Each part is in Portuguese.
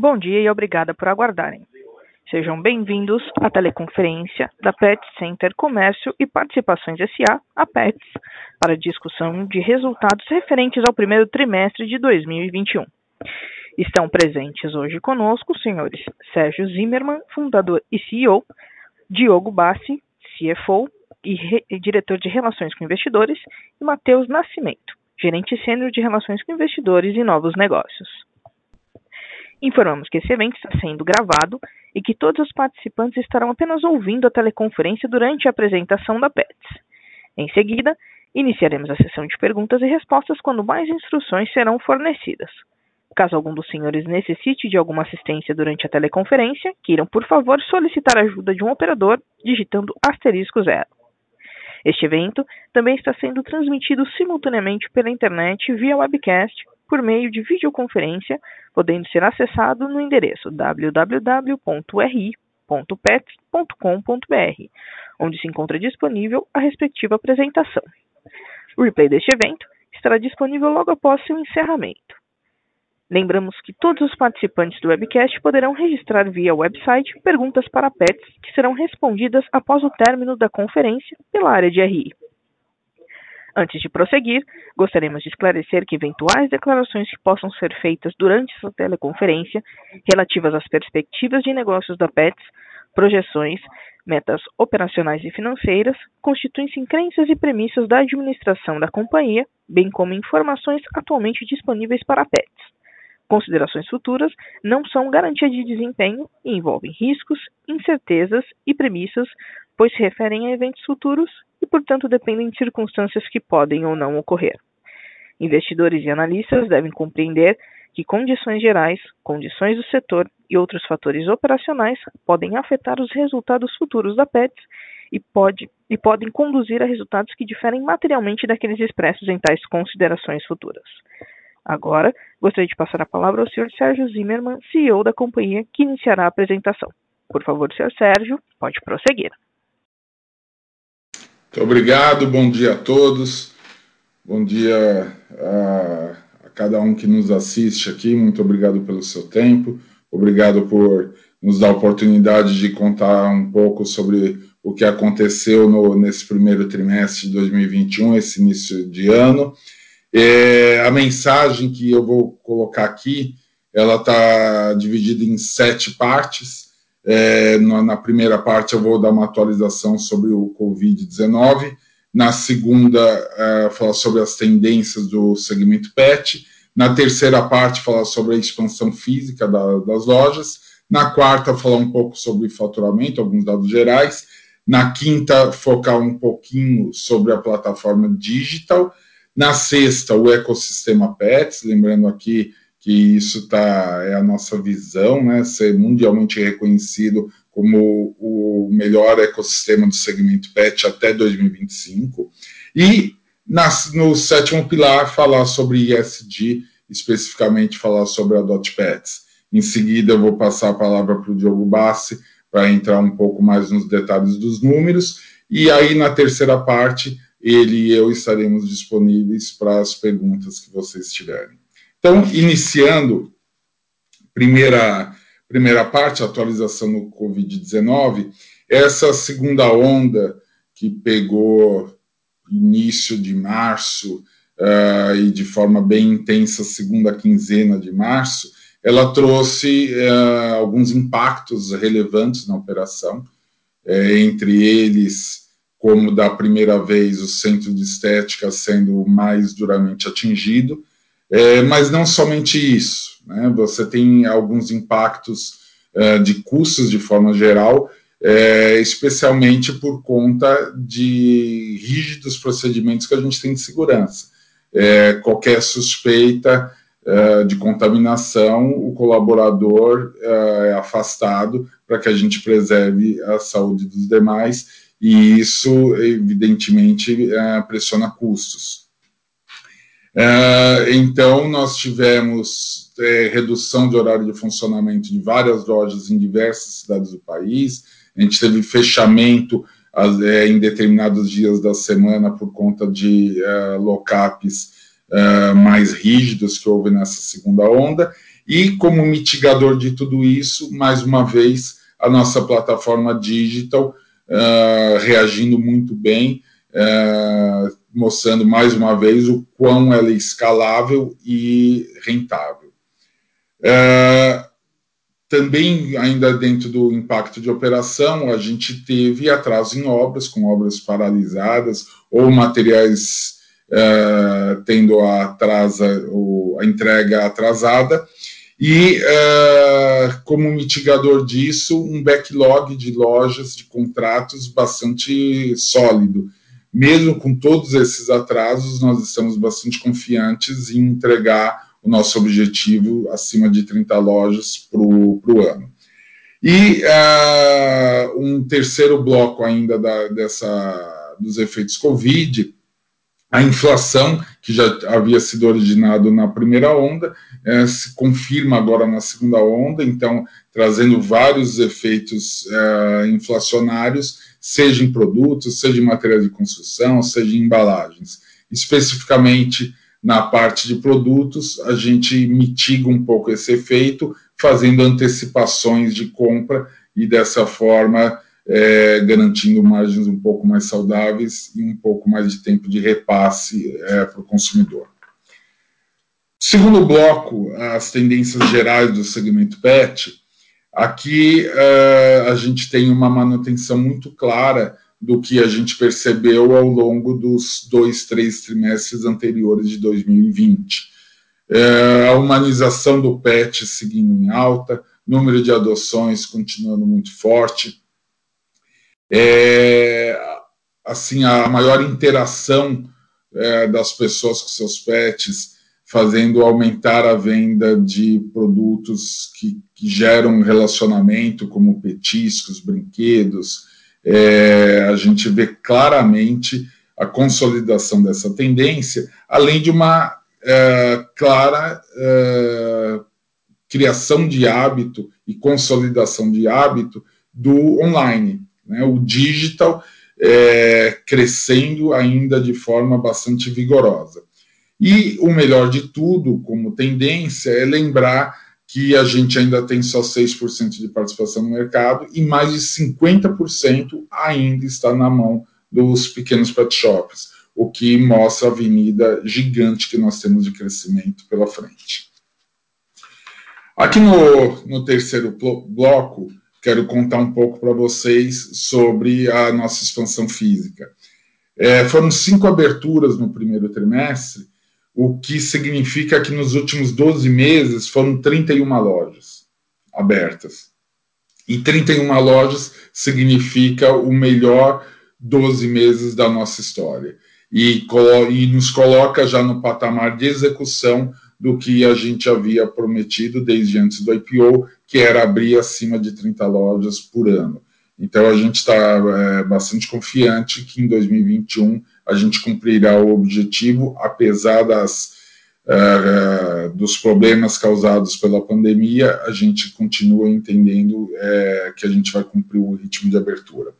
Bom dia e obrigada por aguardarem. Sejam bem-vindos à teleconferência da Pet Center Comércio e Participações SA, a PETS, para discussão de resultados referentes ao primeiro trimestre de 2021. Estão presentes hoje conosco os senhores Sérgio Zimmermann, fundador e CEO, Diogo Bassi, CFO e, e diretor de Relações com Investidores, e Matheus Nascimento, gerente sênior de Relações com Investidores e Novos Negócios. Informamos que esse evento está sendo gravado e que todos os participantes estarão apenas ouvindo a teleconferência durante a apresentação da PETS. Em seguida, iniciaremos a sessão de perguntas e respostas quando mais instruções serão fornecidas. Caso algum dos senhores necessite de alguma assistência durante a teleconferência, queiram, por favor, solicitar ajuda de um operador digitando asterisco zero. Este evento também está sendo transmitido simultaneamente pela internet via webcast por meio de videoconferência, podendo ser acessado no endereço www.ri.pets.com.br, onde se encontra disponível a respectiva apresentação. O replay deste evento estará disponível logo após seu encerramento. Lembramos que todos os participantes do webcast poderão registrar via website perguntas para pets que serão respondidas após o término da conferência pela área de RI. Antes de prosseguir, gostaríamos de esclarecer que eventuais declarações que possam ser feitas durante essa teleconferência, relativas às perspectivas de negócios da PETS, projeções, metas operacionais e financeiras, constituem-se em crenças e premissas da administração da companhia, bem como informações atualmente disponíveis para a PETS. Considerações futuras não são garantia de desempenho e envolvem riscos, incertezas e premissas, pois se referem a eventos futuros e, portanto, dependem de circunstâncias que podem ou não ocorrer. Investidores e analistas devem compreender que condições gerais, condições do setor e outros fatores operacionais podem afetar os resultados futuros da PETS e, pode, e podem conduzir a resultados que diferem materialmente daqueles expressos em tais considerações futuras. Agora, gostaria de passar a palavra ao Sr. Sérgio Zimmermann, CEO da companhia, que iniciará a apresentação. Por favor, Sr. Sérgio, pode prosseguir. Muito obrigado, bom dia a todos, bom dia a, a, cada um que nos assiste aqui, muito obrigado pelo seu tempo, obrigado por nos dar a oportunidade de contar um pouco sobre o que aconteceu no, nesse primeiro trimestre de 2021, esse início de ano. É, a mensagem que eu vou colocar aqui, ela está dividida em sete partes. É, na, primeira parte, eu vou dar uma atualização sobre o Covid-19. Na segunda, é, falar sobre as tendências do segmento PET. Na terceira parte, falar sobre a expansão física da, das lojas. Na quarta, falar um pouco sobre faturamento, alguns dados gerais. Na quinta, focar um pouquinho sobre a plataforma digital. Na sexta, o ecossistema PETS, lembrando aqui que isso tá, é a nossa visão, né, ser mundialmente reconhecido como o melhor ecossistema do segmento PET até 2025. E na, no sétimo pilar, falar sobre ESG, especificamente falar sobre a DotPets. Em seguida, eu vou passar a palavra para o Diogo Bassi para entrar um pouco mais nos detalhes dos números. E aí, na terceira parte, ele e eu estaremos disponíveis para as perguntas que vocês tiverem. Então, iniciando, primeira, primeira parte, atualização no Covid-19, essa segunda onda que pegou início de março uh, e de forma bem intensa, segunda quinzena de março, ela trouxe uh, alguns impactos relevantes na operação, uh, entre eles, como da primeira vez, o centro de estética sendo mais duramente atingido, é, mas não somente isso, né? você tem alguns impactos é, de custos de forma geral, é, especialmente por conta de rígidos procedimentos que a gente tem de segurança. É, qualquer suspeita é, de contaminação, o colaborador é, é afastado para que a gente preserve a saúde dos demais, e isso, evidentemente, pressiona custos. É, então, nós tivemos é, redução de horário de funcionamento de várias lojas em diversas cidades do país, a gente teve fechamento é, em determinados dias da semana por conta de locapes mais rígidos que houve nessa segunda onda, E como mitigador de tudo isso, mais uma vez, a nossa plataforma digital uh, reagindo muito bem, uh, mostrando mais uma vez o quão ela é escalável e rentável. Uh, também, ainda dentro do impacto de operação, a gente teve atraso em obras, com obras paralisadas ou materiais uh, tendo a, atrasa, a entrega atrasada, e uh, como mitigador disso, um backlog de lojas, de contratos bastante sólido. Mesmo com todos esses atrasos, nós estamos bastante confiantes em entregar o nosso objetivo acima de 30 lojas para o ano. E uh, um terceiro bloco ainda da, dessa, dos efeitos Covid, a inflação, que já havia sido originado na primeira onda, é, se confirma agora na segunda onda, então trazendo vários efeitos é, inflacionários, seja em produtos, seja em materiais de construção, seja em embalagens. Especificamente na parte de produtos, a gente mitiga um pouco esse efeito, fazendo antecipações de compra e dessa forma é, garantindo margens um pouco mais saudáveis e um pouco mais de tempo de repasse é, para o consumidor. Segundo bloco, as tendências gerais do segmento PET. Aqui é, a gente tem uma manutenção muito clara do que a gente percebeu ao longo dos dois, três trimestres anteriores de 2020. É, a humanização do PET seguindo em alta, número de adoções continuando muito forte, é, assim a maior interação é, das pessoas com seus pets, fazendo aumentar a venda de produtos que, que geram relacionamento, como petiscos, brinquedos. É, a gente vê claramente a consolidação dessa tendência, além de uma é, clara é, criação de hábito e consolidação de hábito do online né, o digital é, crescendo ainda de forma bastante vigorosa. E o melhor de tudo, como tendência, é lembrar que a gente ainda tem só 6% de participação no mercado e mais de 50% ainda está na mão dos pequenos pet shops, o que mostra a avenida gigante que nós temos de crescimento pela frente. Aqui no, no terceiro bloco, quero contar um pouco para vocês sobre a nossa expansão física. É, foram cinco aberturas no primeiro trimestre, o que significa que nos últimos 12 meses foram 31 lojas abertas. E 31 lojas significa o melhor 12 meses da nossa história. E, e nos coloca já no patamar de execução do que a gente havia prometido desde antes do IPO, que era abrir acima de 30 lojas por ano. Então a gente está é, bastante confiante que em 2021 a gente cumprirá o objetivo, apesar das, uh, dos problemas causados pela pandemia, a gente continua entendendo uh, que a gente vai cumprir o ritmo de abertura.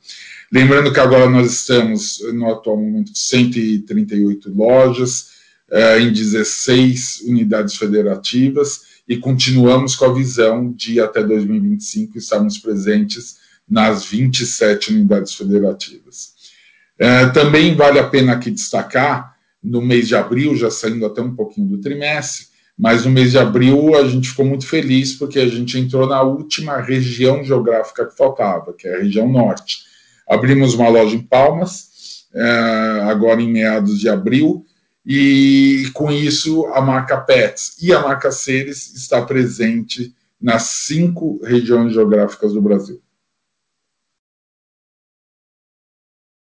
Lembrando que agora nós estamos, no atual momento, 138 lojas, uh, em 16 unidades federativas, e continuamos com a visão de até 2025 estarmos presentes nas 27 unidades federativas. É, também vale a pena aqui destacar, no mês de abril, já saindo até um pouquinho do trimestre, mas no mês de abril a gente ficou muito feliz porque a gente entrou na última região geográfica que faltava, que é a região norte. Abrimos uma loja em Palmas, é, agora em meados de abril, e com isso a marca Pets e a marca Seres está presente nas cinco regiões geográficas do Brasil.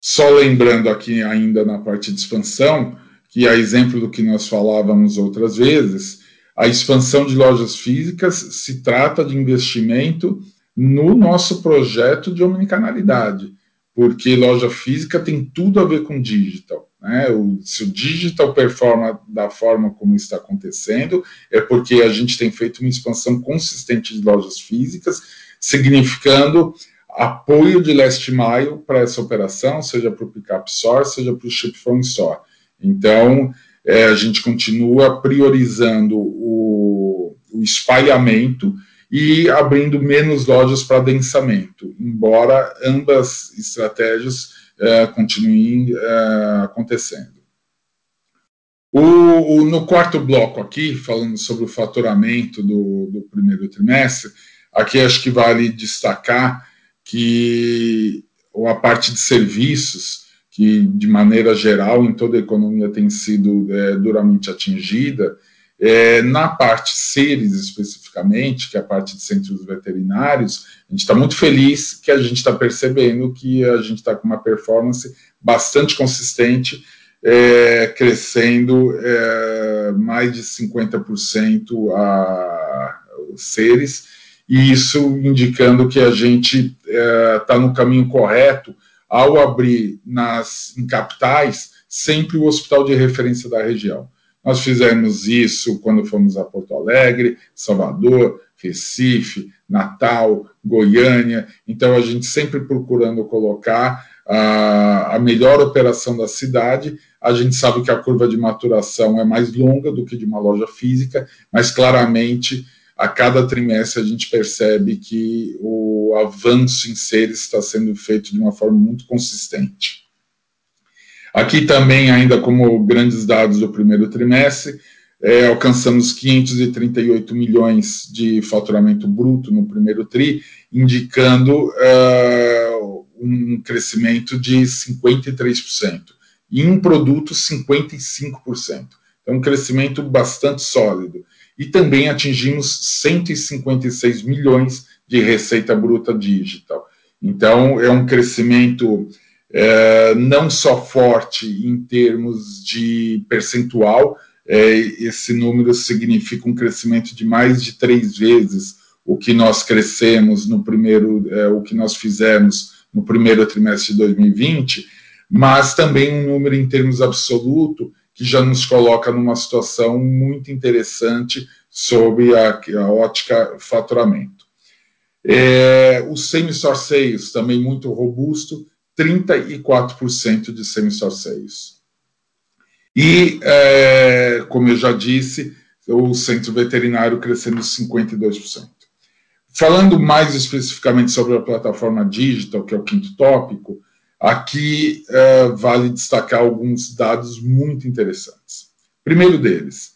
Só lembrando aqui ainda na parte de expansão, que a exemplo do que nós falávamos outras vezes, a expansão de lojas físicas se trata de investimento no nosso projeto de omnicanalidade, porque loja física tem tudo a ver com digital. Né? O, se o digital performa da forma como está acontecendo, é porque a gente tem feito uma expansão consistente de lojas físicas, significando apoio de last mile para essa operação, seja para o pickup store, seja para o ship from store. Então, é, a gente continua priorizando o, o espalhamento e abrindo menos lojas para densamento, embora ambas estratégias uh, continuem uh, acontecendo. O, o, no quarto bloco aqui, falando sobre o faturamento do, do primeiro trimestre, aqui acho que vale destacar que a parte de serviços, que de maneira geral em toda a economia tem sido é, duramente atingida, é, na parte seres especificamente, que é a parte de centros veterinários, a gente está muito feliz que a gente está percebendo que a gente está com uma performance bastante consistente, é, crescendo é, mais de 50% a, os seres, e isso indicando que a gente está é, no caminho correto ao abrir nas, em capitais sempre o hospital de referência da região. Nós fizemos isso quando fomos a Porto Alegre, Salvador, Recife, Natal, Goiânia. Então, a gente sempre procurando colocar a, a melhor operação da cidade. A gente sabe que a curva de maturação é mais longa do que de uma loja física, mas claramente a cada trimestre a gente percebe que o avanço em seres está sendo feito de uma forma muito consistente. Aqui também, ainda como grandes dados do primeiro trimestre, é, alcançamos 538 milhões de faturamento bruto no primeiro TRI, indicando uh, um crescimento de 53%. E em produto, 55%. Então, um crescimento bastante sólido. E também atingimos 156 milhões de receita bruta digital. Então, é um crescimento é, não só forte em termos de percentual, é, esse número significa um crescimento de mais de três vezes o que nós crescemos no primeiro, é, o que nós fizemos no primeiro trimestre de 2020, mas também um número em termos absoluto que já nos coloca numa situação muito interessante sobre a, a ótica faturamento. É, os semi-store sales também muito robusto, 34% de same-store sales. E, é, como eu já disse, o centro veterinário crescendo 52%. Falando mais especificamente sobre a plataforma digital, que é o quinto tópico, aqui é, vale destacar alguns dados muito interessantes. Primeiro deles,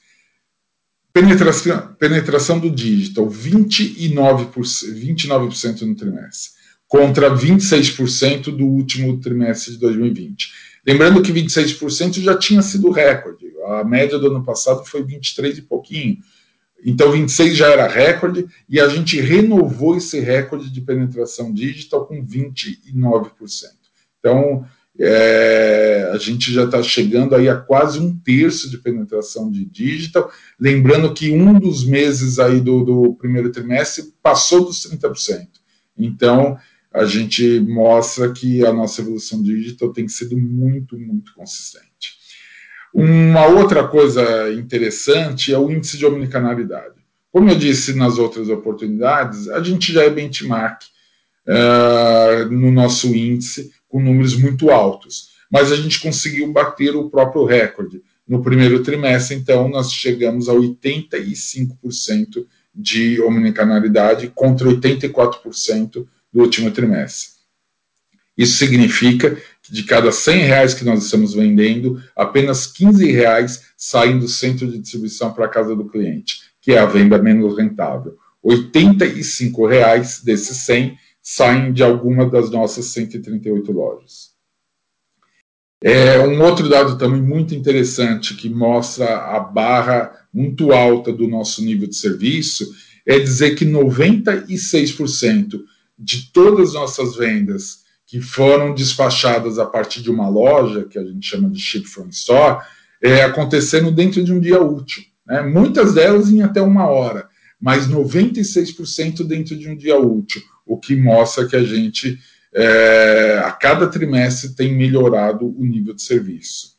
penetração, penetração do digital, 29%, 29% no trimestre contra 26% do último trimestre de 2020. Lembrando que 26% já tinha sido recorde. A média do ano passado foi 23 e pouquinho. Então 26 já era recorde e a gente renovou esse recorde de penetração digital com 29%. Então é, a gente já está chegando aí a quase um terço de penetração de digital. Lembrando que um dos meses aí do, do primeiro trimestre passou dos 30%. Então a gente mostra que a nossa evolução digital tem sido muito, muito consistente. Uma outra coisa interessante é o índice de omnicanalidade. Como eu disse nas outras oportunidades, a gente já é benchmark uh, no nosso índice com números muito altos, mas a gente conseguiu bater o próprio recorde. No primeiro trimestre, então, nós chegamos a 85% de omnicanalidade contra 84% do último trimestre. Isso significa que de cada 100 reais que nós estamos vendendo, apenas 15 reais saem do centro de distribuição para a casa do cliente, que é a venda menos rentável. 85 reais desses 100 saem de alguma das nossas 138 lojas. É, um outro dado também muito interessante que mostra a barra muito alta do nosso nível de serviço é dizer que 96% de todas as nossas vendas que foram despachadas a partir de uma loja, que a gente chama de ship from store, é, acontecendo dentro de um dia útil. Né? Muitas delas em até uma hora, mas 96% dentro de um dia útil, o que mostra que a gente, é, a cada trimestre, tem melhorado o nível de serviço.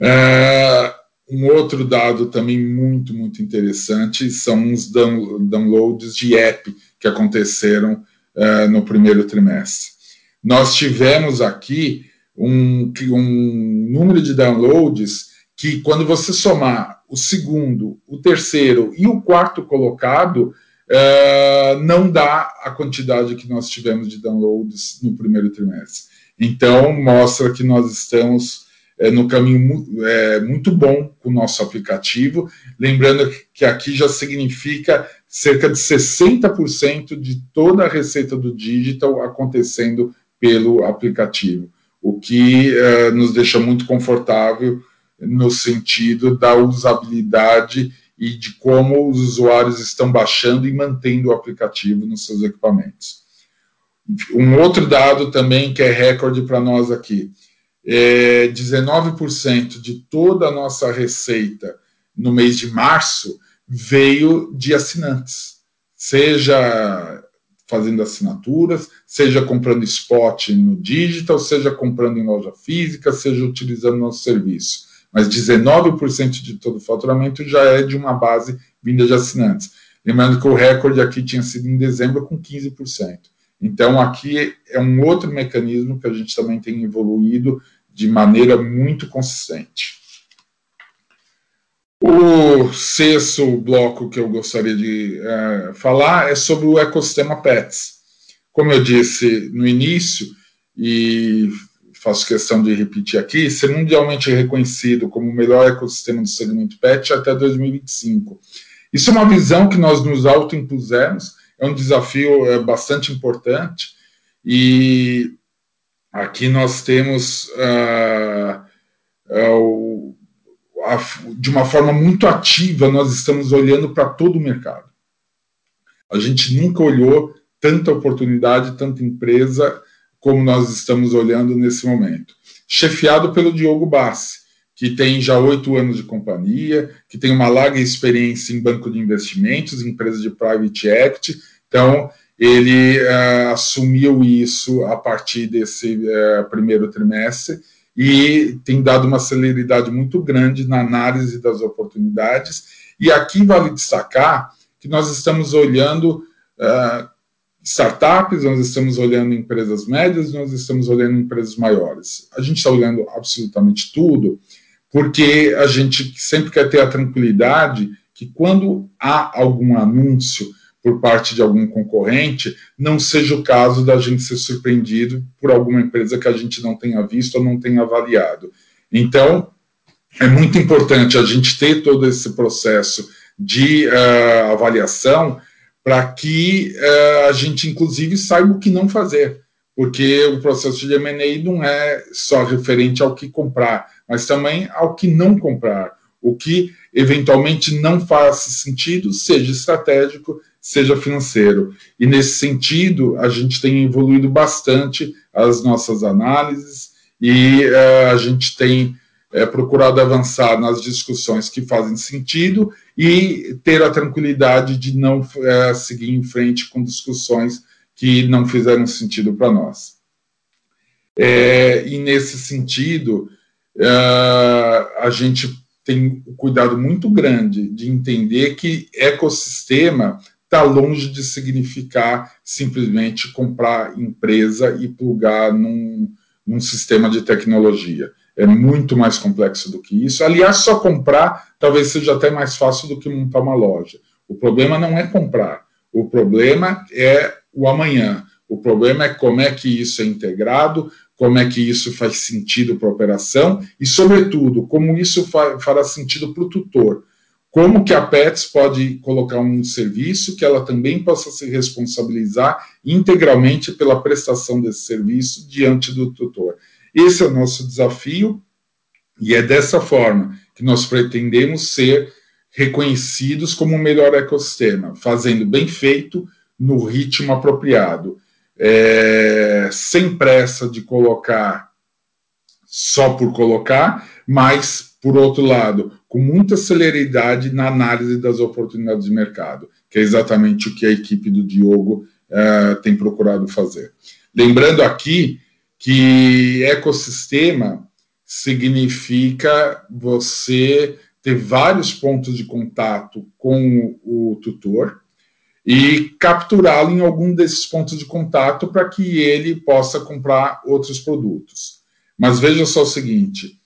É, um outro dado também muito, muito interessante são os downloads de app que aconteceram uh, no primeiro trimestre. Nós tivemos aqui um, um número de downloads que quando você somar o segundo, o terceiro e o quarto colocado, uh, não dá a quantidade que nós tivemos de downloads no primeiro trimestre. Então, mostra que nós estamos é, no caminho é, muito bom com o nosso aplicativo. Lembrando que aqui já significa cerca de 60% de toda a receita do digital acontecendo pelo aplicativo, o que nos deixa muito confortável no sentido da usabilidade e de como os usuários estão baixando e mantendo o aplicativo nos seus equipamentos. Um outro dado também que é recorde para nós aqui: é 19% de toda a nossa receita no mês de março veio de assinantes, seja fazendo assinaturas, seja comprando spot no digital, seja comprando em loja física, seja utilizando nosso serviço. Mas 19% de todo o faturamento já é de uma base vinda de assinantes. Lembrando que o recorde aqui tinha sido em dezembro com 15%. Então, aqui é um outro mecanismo que a gente também tem evoluído de maneira muito consistente. O sexto bloco que eu gostaria de é, falar é sobre o ecossistema PETS. Como eu disse no início, e faço questão de repetir aqui, ser mundialmente reconhecido como o melhor ecossistema do segmento PET até 2025. Isso é uma visão que nós nos autoimpusemos, é um desafio é, bastante importante, e aqui nós temos uh, uh, de uma forma muito ativa, nós estamos olhando para todo o mercado. A gente nunca olhou tanta oportunidade, tanta empresa como nós estamos olhando nesse momento. Chefiado pelo Diogo Bassi, que tem já oito anos de companhia, que tem uma larga experiência em banco de investimentos, empresa de private equity. Então, ele uh, assumiu isso a partir desse uh, primeiro trimestre e tem dado uma celeridade muito grande na análise das oportunidades. E aqui vale destacar que nós estamos olhando uh, startups, nós estamos olhando empresas médias, nós estamos olhando empresas maiores. A gente está olhando absolutamente tudo, porque a gente sempre quer ter a tranquilidade que quando há algum anúncio por parte de algum concorrente, não seja o caso da gente ser surpreendido por alguma empresa que a gente não tenha visto ou não tenha avaliado. Então, é muito importante a gente ter todo esse processo de uh, avaliação para que uh, a gente, inclusive, saiba o que não fazer, porque o processo de M&A não é só referente ao que comprar, mas também ao que não comprar, o que eventualmente não faz sentido, seja estratégico, seja financeiro. E nesse sentido, a gente tem evoluído bastante as nossas análises e uh, a gente tem uh, procurado avançar nas discussões que fazem sentido e ter a tranquilidade de não uh, seguir em frente com discussões que não fizeram sentido para nós. É, e nesse sentido, a gente tem um cuidado muito grande de entender que ecossistema está longe de significar simplesmente comprar empresa e plugar num, num sistema de tecnologia. É muito mais complexo do que isso. Aliás, só comprar talvez seja até mais fácil do que montar uma loja. O problema não é comprar, o problema é o amanhã. O problema é como é que isso é integrado, como é que isso faz sentido para a operação e, sobretudo, como isso fará sentido para o tutor. Como que a PETS pode colocar um serviço que ela também possa se responsabilizar integralmente pela prestação desse serviço diante do tutor. Esse é o nosso desafio e é dessa forma que nós pretendemos ser reconhecidos como o melhor ecossistema, fazendo bem feito no ritmo apropriado, é, sem pressa de colocar só por colocar, mas, por outro lado, com muita celeridade na análise das oportunidades de mercado, que é exatamente o que a equipe do Diogo uh, tem procurado fazer. Lembrando aqui que ecossistema significa você ter vários pontos de contato com o tutor e capturá-lo em algum desses pontos de contato para que ele possa comprar outros produtos. Mas veja só o seguinte: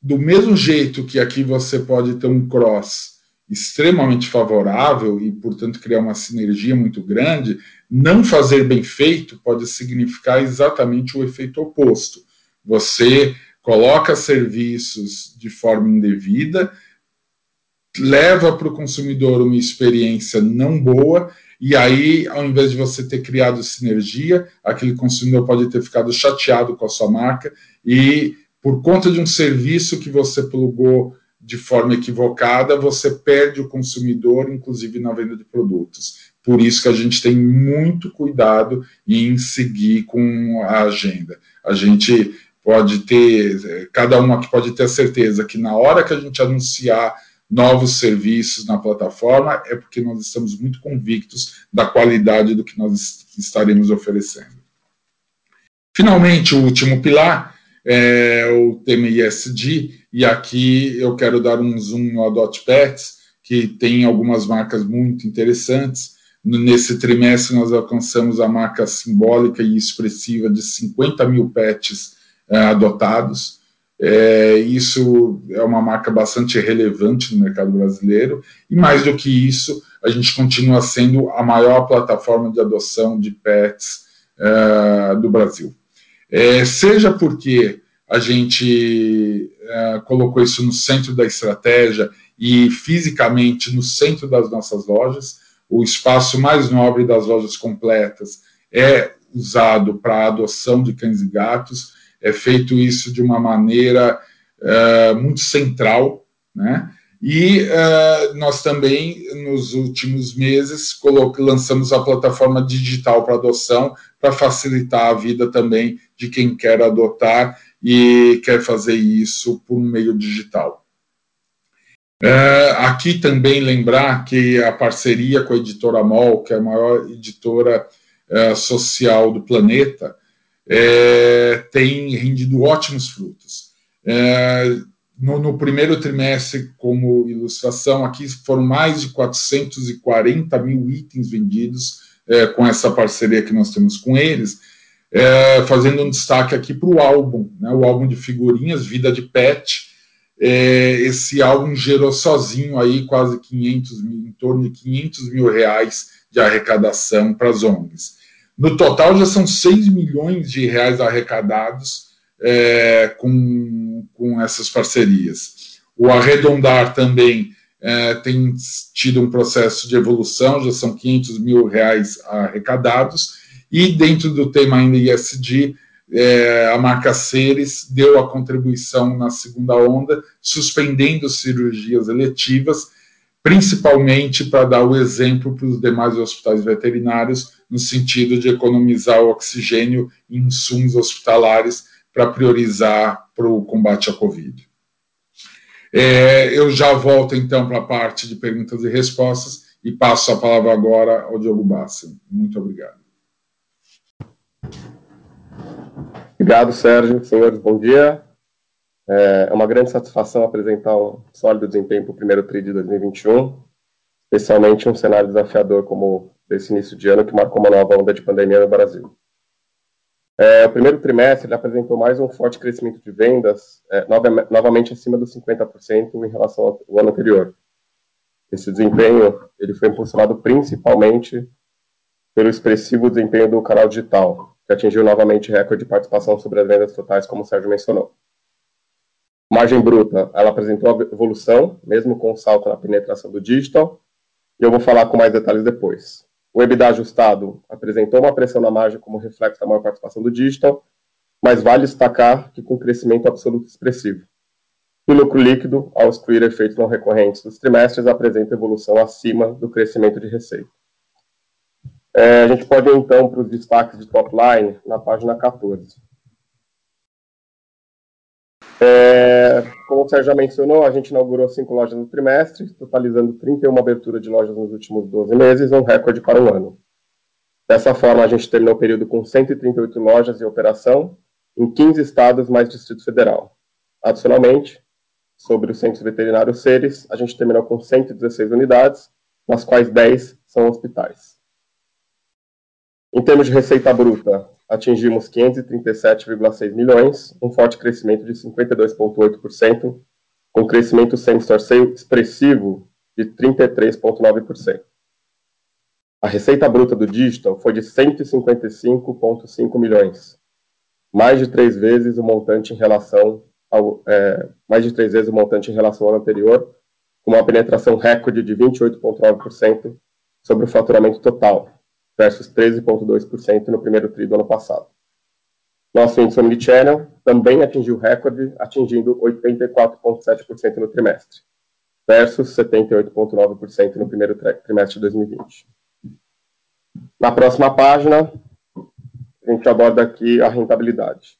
do mesmo jeito que aqui você pode ter um cross extremamente favorável e, portanto, criar uma sinergia muito grande, não fazer bem feito pode significar exatamente o efeito oposto. Você coloca serviços de forma indevida, leva para o consumidor uma experiência não boa, e aí, ao invés de você ter criado sinergia, aquele consumidor pode ter ficado chateado com a sua marca e, por conta de um serviço que você plugou de forma equivocada, você perde o consumidor, inclusive na venda de produtos. Por isso que a gente tem muito cuidado em seguir com a agenda. A gente pode ter, cada um aqui pode ter a certeza que na hora que a gente anunciar novos serviços na plataforma, é porque nós estamos muito convictos da qualidade do que nós estaremos oferecendo. Finalmente, o último pilar é o tema ISD, e aqui eu quero dar um zoom no Adot Pets, que tem algumas marcas muito interessantes. Nesse trimestre, nós alcançamos a marca simbólica e expressiva de 50 mil pets é, adotados. É, isso é uma marca bastante relevante no mercado brasileiro, e mais do que isso, a gente continua sendo a maior plataforma de adoção de pets é, do Brasil. É, seja porque a gente é, colocou isso no centro da estratégia e fisicamente no centro das nossas lojas, o espaço mais nobre das lojas completas é usado para adoção de cães e gatos, é feito isso de uma maneira é, muito central, né? E uh, nós também, nos últimos meses, lançamos a plataforma digital para adoção, para facilitar a vida também de quem quer adotar e quer fazer isso por meio digital. Uh, aqui também lembrar que a parceria com a editora MOL, que é a maior editora uh, social do planeta, tem rendido ótimos frutos. No, no, primeiro trimestre, como ilustração, aqui foram mais de 440 mil itens vendidos é, com essa parceria que nós temos com eles, é, fazendo um destaque aqui para o álbum, né, o álbum de figurinhas, Vida de Pet. É, esse álbum gerou sozinho aí quase 500 mil, em torno de 500 mil reais de arrecadação para as ONGs. No total, já são 6 milhões de reais arrecadados é, com, com essas parcerias. O Arredondar também é, tem tido um processo de evolução, já são 500 mil reais arrecadados, e dentro do tema ainda ISD, é, a marca Ceres deu a contribuição na segunda onda, suspendendo cirurgias eletivas, principalmente para dar o exemplo para os demais hospitais veterinários, no sentido de economizar o oxigênio em insumos hospitalares para priorizar para o combate à Covid. É, eu já volto então para a parte de perguntas e respostas e passo a palavra agora ao Diogo Bassi. Muito obrigado. Obrigado, Sérgio. Senhores, bom dia. É uma grande satisfação apresentar um sólido desempenho para o primeiro TRI de 2021, especialmente um cenário desafiador como esse início de ano que marcou uma nova onda de pandemia no Brasil. É, o primeiro trimestre ele apresentou mais um forte crescimento de vendas, é, novamente acima dos 50% em relação ao ano anterior. Esse desempenho ele foi impulsionado principalmente pelo expressivo desempenho do canal digital, que atingiu novamente recorde de participação sobre as vendas totais, como o Sérgio mencionou. Margem bruta, ela apresentou evolução, mesmo com o salto na penetração do digital, e eu vou falar com mais detalhes depois. O EBITDA ajustado apresentou uma pressão na margem como reflexo da maior participação do digital, mas vale destacar que com crescimento absoluto expressivo. O lucro líquido, ao excluir efeitos não recorrentes dos trimestres, apresenta evolução acima do crescimento de receita. É, a gente pode ir então para os destaques de top line na página 14. É, como o Sérgio já mencionou, a gente inaugurou cinco lojas no trimestre, totalizando 31 aberturas de lojas nos últimos 12 meses, um recorde para o ano. Dessa forma, a gente terminou o período com 138 lojas em operação, em 15 estados mais Distrito Federal. Adicionalmente, sobre os centros veterinários Seres, a gente terminou com 116 unidades, nas quais 10 são hospitais. Em termos de receita bruta, atingimos 537,6 milhões, um forte crescimento de 52,8%, com crescimento same-store expressivo de 33,9%. A receita bruta do digital foi de 155,5 milhões, mais de três vezes o montante em relação ao, é, mais de três vezes o montante em relação ao ano anterior, com uma penetração recorde de 28,9% sobre o faturamento total, versus 13,2% no primeiro tri do ano passado. Nosso índice omnichannel também atingiu recorde, atingindo 84,7% no trimestre, versus 78,9% no primeiro trimestre de 2020. Na próxima página, a gente aborda aqui a rentabilidade.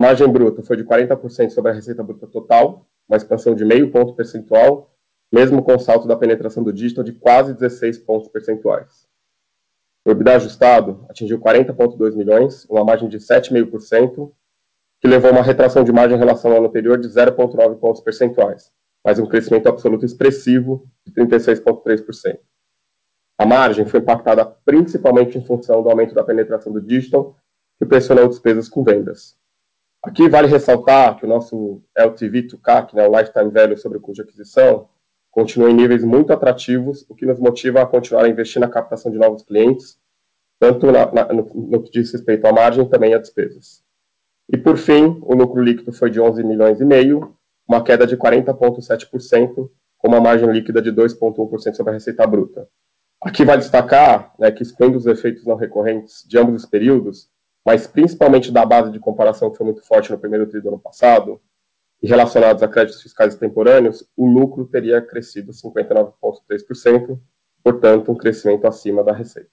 Margem bruta foi de 40% sobre a receita bruta total, uma expansão de meio ponto percentual, mesmo com o salto da penetração do digital de quase 16 pontos percentuais. O EBITDA ajustado atingiu 40,2 milhões, uma margem de 7,5%, que levou a uma retração de margem em relação ao ano anterior de 0,9 pontos percentuais, mas um crescimento absoluto expressivo de 36,3%. A margem foi impactada principalmente em função do aumento da penetração do digital, que pressionou despesas com vendas. Aqui vale ressaltar que o nosso LTV to CAC, né, o Lifetime Value sobre o custo de aquisição, continua em níveis muito atrativos, o que nos motiva a continuar a investir na captação de novos clientes, tanto na, na, no, no, que diz respeito à margem também a despesas. E por fim, o lucro líquido foi de 11 milhões e meio, uma queda de 40,7%, com uma margem líquida de 2,1% sobre a receita bruta. Aqui vai destacar né, que, excluindo os efeitos não recorrentes de ambos os períodos, mas principalmente da base de comparação que foi muito forte no primeiro trimestre do ano passado, relacionados a créditos fiscais temporâneos, o lucro teria crescido 59,3%, portanto, um crescimento acima da receita.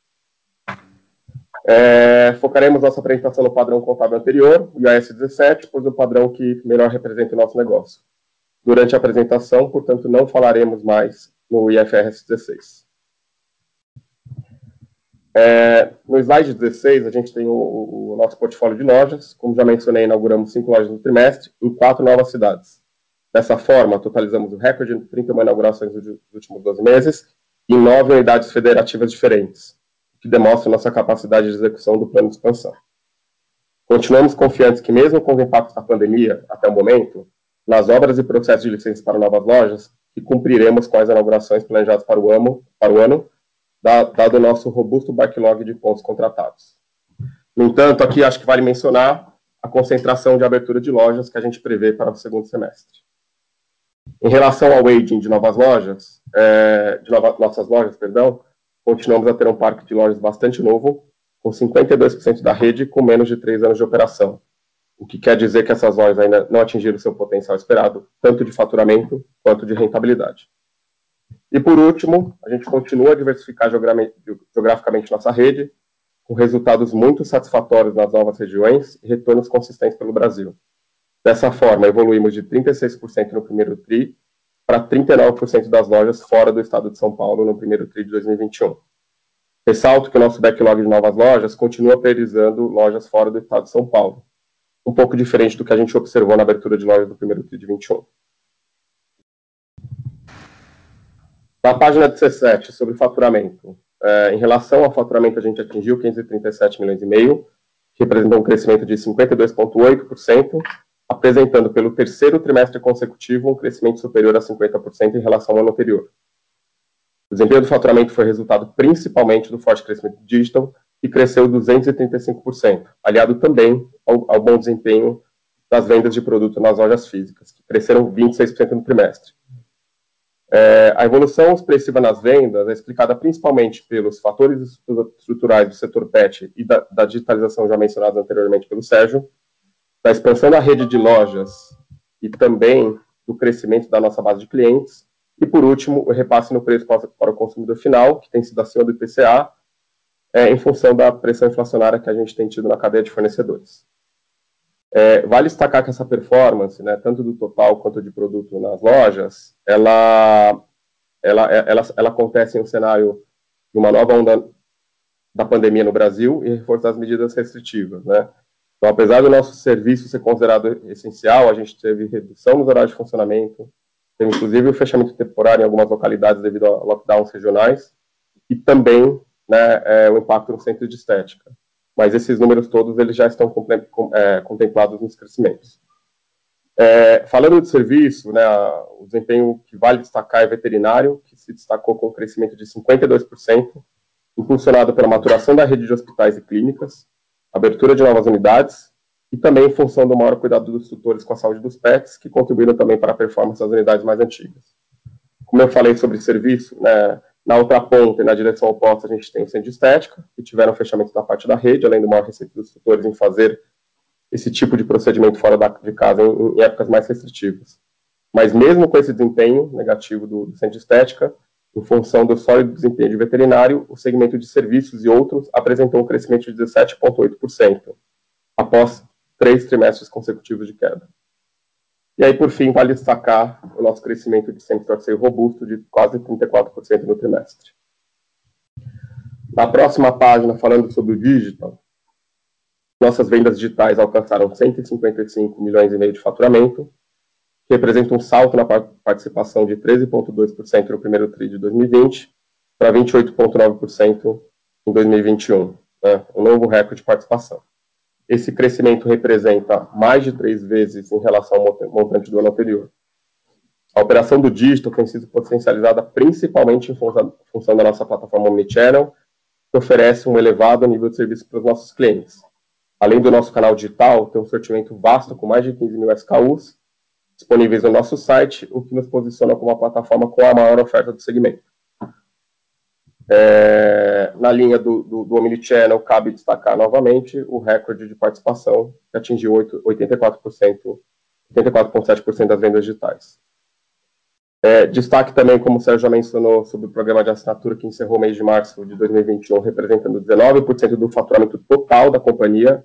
É, focaremos nossa apresentação no padrão contábil anterior, o IAS 17, pois é o padrão que melhor representa o nosso negócio. Durante a apresentação, portanto, não falaremos mais no IFRS 16. É, no slide 16, a gente tem o, o, nosso portfólio de lojas. Como já mencionei, inauguramos cinco lojas no trimestre em quatro novas cidades. Dessa forma, totalizamos o recorde de 31 inaugurações nos últimos 12 meses em nove unidades federativas diferentes, o que demonstra nossa capacidade de execução do plano de expansão. Continuamos confiantes que, mesmo com os impactos da pandemia até o momento, nas obras e processos de licença para novas lojas, que cumpriremos com as inaugurações planejadas para o ano, para o ano dado o nosso robusto backlog de pontos contratados. No entanto, aqui acho que vale mencionar a concentração de abertura de lojas que a gente prevê para o segundo semestre. Em relação ao aging de novas lojas, é, de nova, nossas lojas, perdão, continuamos a ter um parque de lojas bastante novo, com 52% da rede com menos de 3 anos de operação, o que quer dizer que essas lojas ainda não atingiram seu potencial esperado, tanto de faturamento quanto de rentabilidade. E por último, a gente continua a diversificar geograficamente nossa rede, com resultados muito satisfatórios nas novas regiões e retornos consistentes pelo Brasil. Dessa forma, evoluímos de 36% no primeiro TRI para 39% das lojas fora do estado de São Paulo no primeiro TRI de 2021. Ressalto que o nosso backlog de novas lojas continua priorizando lojas fora do estado de São Paulo, um pouco diferente do que a gente observou na abertura de lojas do primeiro TRI de 21. Na página 17, sobre faturamento. É, em relação ao faturamento, a gente atingiu 537 milhões e meio, que representou um crescimento de 52,8%, apresentando pelo terceiro trimestre consecutivo um crescimento superior a 50% em relação ao ano anterior. O desempenho do faturamento foi resultado principalmente do forte crescimento digital, que cresceu 235%, aliado também ao, ao bom desempenho das vendas de produto nas lojas físicas, que cresceram 26% no trimestre. É, a evolução expressiva nas vendas é explicada principalmente pelos fatores estruturais do setor PET e da, da digitalização já mencionados anteriormente pelo Sérgio, da expansão da rede de lojas e também do crescimento da nossa base de clientes, e por último, o repasse no preço para o consumidor final, que tem sido acima do IPCA, é, em função da pressão inflacionária que a gente tem tido na cadeia de fornecedores. É, vale destacar que essa performance, né, tanto do total quanto de produto nas lojas, ela, ela, ela, ela acontece em um cenário de uma nova onda da pandemia no Brasil e reforçar as medidas restritivas, né? Então, apesar do nosso serviço ser considerado essencial, a gente teve redução nos horários de funcionamento, teve inclusive o fechamento temporário em algumas localidades devido a lockdowns regionais e também né, é, o impacto no centro de estética. Mas esses números todos eles já estão é, contemplados nos crescimentos. É, falando de serviço, né, o desempenho que vale destacar é veterinário, que se destacou com um crescimento de 52%, impulsionado pela maturação da rede de hospitais e clínicas, abertura de novas unidades e também em função do maior cuidado dos tutores com a saúde dos pets, que contribuíram também para a performance das unidades mais antigas. Como eu falei sobre serviço, né, na outra ponta na direção oposta a gente tem o centro de estética, que tiveram fechamento da parte da rede, além do maior receita dos tutores em fazer esse tipo de procedimento fora da, de casa em, em, épocas mais restritivas. Mas mesmo com esse desempenho negativo do, do centro de estética, em função do sólido desempenho de veterinário, o segmento de serviços e outros apresentou um crescimento de 17,8%, após três trimestres consecutivos de queda. E aí, por fim, vale destacar o nosso crescimento de sempre ser robusto de quase 34% no trimestre. Na próxima página, falando sobre o digital, nossas vendas digitais alcançaram 155 milhões e meio de faturamento, que representa um salto na participação de 13,2% no primeiro TRI de 2020 para 28,9% em 2021, né? um novo recorde de participação. Esse crescimento representa mais de três vezes em relação ao montante do ano anterior. A operação do digital tem sido potencializada principalmente em função da nossa plataforma Omnichannel, que oferece um elevado nível de serviço para os nossos clientes, Além do nosso canal digital, tem um sortimento vasto com mais de 15 mil SKUs disponíveis no nosso site, o que nos posiciona como a plataforma com a maior oferta do segmento. É, na linha do, do, do Omnichannel, cabe destacar novamente o recorde de participação, que atingiu 84%, 84,7% das vendas digitais. É, destaque também, como o Sérgio já mencionou, sobre o programa de assinatura que encerrou o mês de março de 2021, representando 19% do faturamento total da companhia,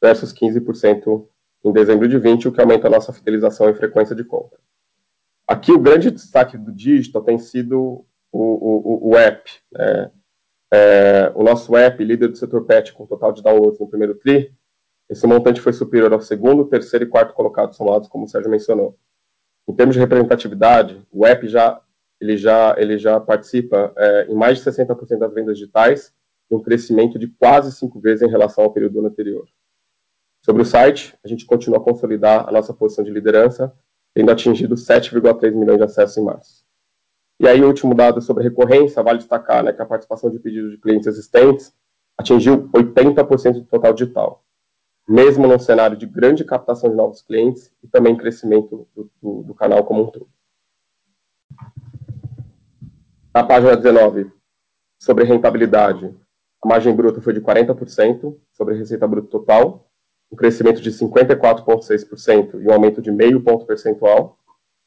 versus 15% em dezembro de 20, o que aumenta a nossa fidelização e frequência de compra. Aqui o grande destaque do digital tem sido o, o, o app. Né? É, o nosso app, líder do setor pet, com total de downloads no primeiro TRI, esse montante foi superior ao segundo, terceiro e quarto colocados somados, como o Sérgio mencionou. Em termos de representatividade, o app já ele já ele já participa é, em mais de 60% das vendas digitais, um crescimento de quase cinco vezes em relação ao período anterior. Sobre o site, a gente continua a consolidar a nossa posição de liderança, tendo atingido 7,3 milhões de acessos em março. E aí, o último dado sobre recorrência, vale destacar né, que a participação de pedidos de clientes existentes atingiu 80% do total digital, mesmo num cenário de grande captação de novos clientes e também crescimento do, do, do canal como um todo. Na página 19, sobre rentabilidade, a margem bruta foi de 40% sobre a receita bruta total, um crescimento de 54,6% e um aumento de meio ponto percentual,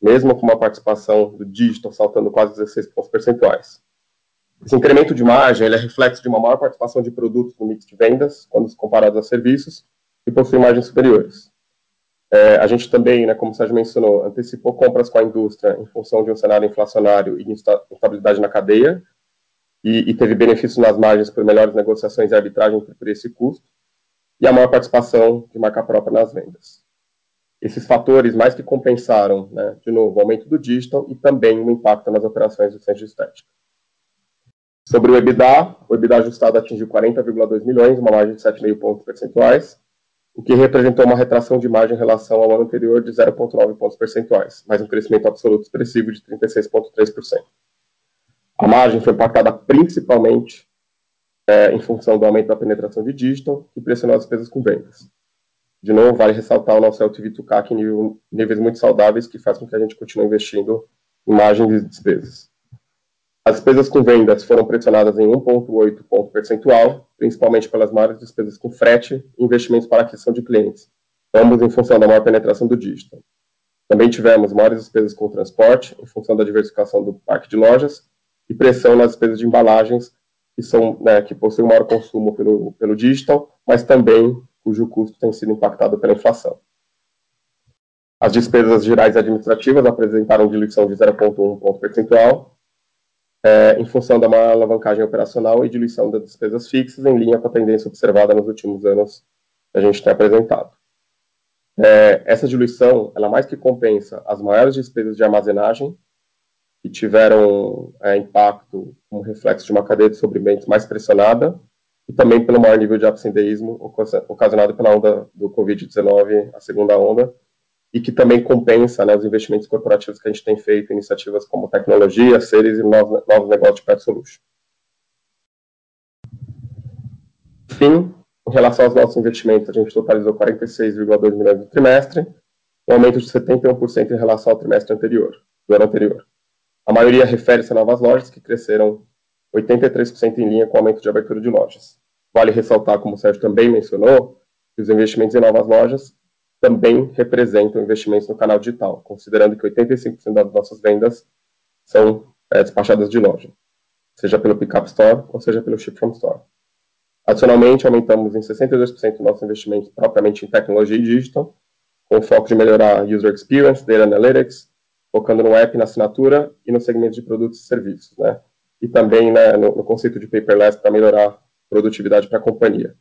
mesmo com uma participação do digital saltando quase 16 pontos percentuais. Esse incremento de margem é reflexo de uma maior participação de produtos no mix de vendas, quando comparados a serviços, e possui margens superiores. É, a gente também, né, como o Sérgio mencionou, antecipou compras com a indústria em função de um cenário inflacionário e instabilidade na cadeia, e, e, teve benefícios nas margens por melhores negociações e arbitragem entre preço e custo, e a maior participação de marca própria nas vendas. Esses fatores mais que compensaram, né, de novo, o aumento do digital e também o impacto nas operações do centro de estética. Sobre o EBITDA, o EBITDA ajustado atingiu 40,2 milhões, uma margem de 7,5 pontos percentuais, o que representou uma retração de margem em relação ao ano anterior de 0,9 pontos percentuais, mas um crescimento absoluto expressivo de 36,3%. A margem foi impactada principalmente é, em função do aumento da penetração de digital, que pressionou as despesas com vendas. De novo, vale ressaltar o nosso LTV to CAC em níveis muito saudáveis, que faz com que a gente continue investindo em margem de despesas. As despesas com vendas foram pressionadas em 1,8 ponto percentual, principalmente pelas maiores despesas com frete e investimentos para aquisição de clientes, ambos em função da maior penetração do digital. Também tivemos maiores despesas com transporte, em função da diversificação do parque de lojas, e pressão nas despesas de embalagens, que, são, né, que possuem maior consumo pelo, pelo digital, mas também cujo custo tem sido impactado pela inflação. As despesas gerais administrativas apresentaram diluição de 0,1 ponto percentual, é, em função da maior alavancagem operacional e diluição das despesas fixas, em linha com a tendência observada nos últimos anos que a gente tem apresentado. É, essa diluição, ela mais que compensa as maiores despesas de armazenagem, que tiveram é, impacto como reflexo de uma cadeia de suprimentos mais pressionada, e também pelo maior nível de absenteísmo ocasionado pela onda do Covid-19, a segunda onda, e que também compensa né, os investimentos corporativos que a gente tem feito, iniciativas como tecnologia, seres e novos, novos negócios de Pet Solution. Fim, em relação aos nossos investimentos, a gente totalizou 46,2 milhões no trimestre, um aumento de 71% em relação ao trimestre anterior, do ano anterior. A maioria refere-se a novas lojas, que cresceram 83% em linha com o aumento de abertura de lojas. Vale ressaltar, como o Sérgio também mencionou, que os investimentos em novas lojas também representam investimentos no canal digital, considerando que 85% das nossas vendas são é, despachadas de loja, seja pelo Pickup Store ou seja pelo Ship From Store. Adicionalmente, aumentamos em 62% o nosso investimento propriamente em tecnologia e digital, com foco de melhorar User Experience, Data Analytics, focando no app, na assinatura e no segmento de produtos e serviços, né? E também né, no, no conceito de paperless para melhorar produtividade para a companhia.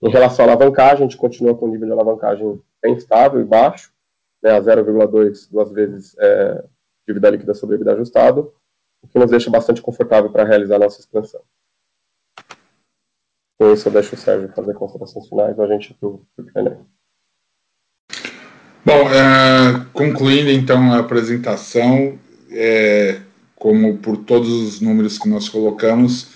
Em relação à alavancagem, a gente continua com um nível de alavancagem bem estável e baixo, né, a 0,2 duas vezes é, dívida líquida sobre dívida ajustado, o que nos deixa bastante confortável para realizar a nossa expansão. Com isso, eu deixo o Sérgio fazer considerações finais a gente para o Q&A. Bom, é, concluindo então a apresentação, é, como por todos os números que nós colocamos,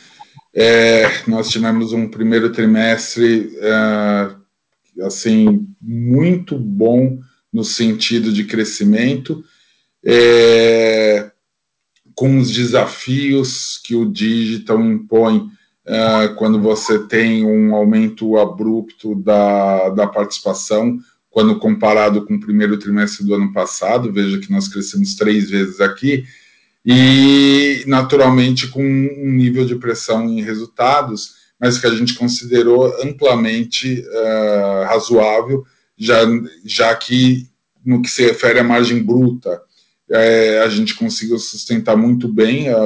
é, nós tivemos um primeiro trimestre é, assim muito bom no sentido de crescimento, é, com os desafios que o digital impõe é, quando você tem um aumento abrupto da, da participação quando comparado com o primeiro trimestre do ano passado, veja que nós crescemos três vezes aqui, e naturalmente com um nível de pressão em resultados, mas que a gente considerou amplamente uh, razoável, já, já que no que se refere à margem bruta, é, a gente conseguiu sustentar muito bem a,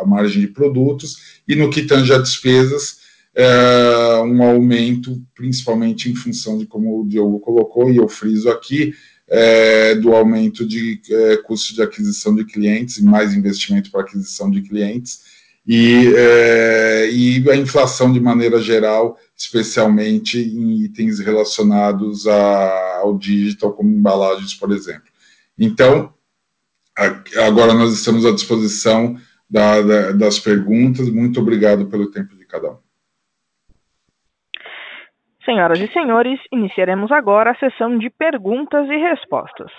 a margem de produtos, e no que tange a despesas, é, um aumento, principalmente em função de como o Diogo colocou, e eu friso aqui, é, do aumento de é, custo de aquisição de clientes e mais investimento para aquisição de clientes, e, é, e a inflação de maneira geral, especialmente em itens relacionados a, ao digital, como embalagens, por exemplo. Então, agora nós estamos à disposição da, da, das perguntas. Muito obrigado pelo tempo de cada um. Senhoras e senhores, iniciaremos agora a sessão de perguntas e respostas.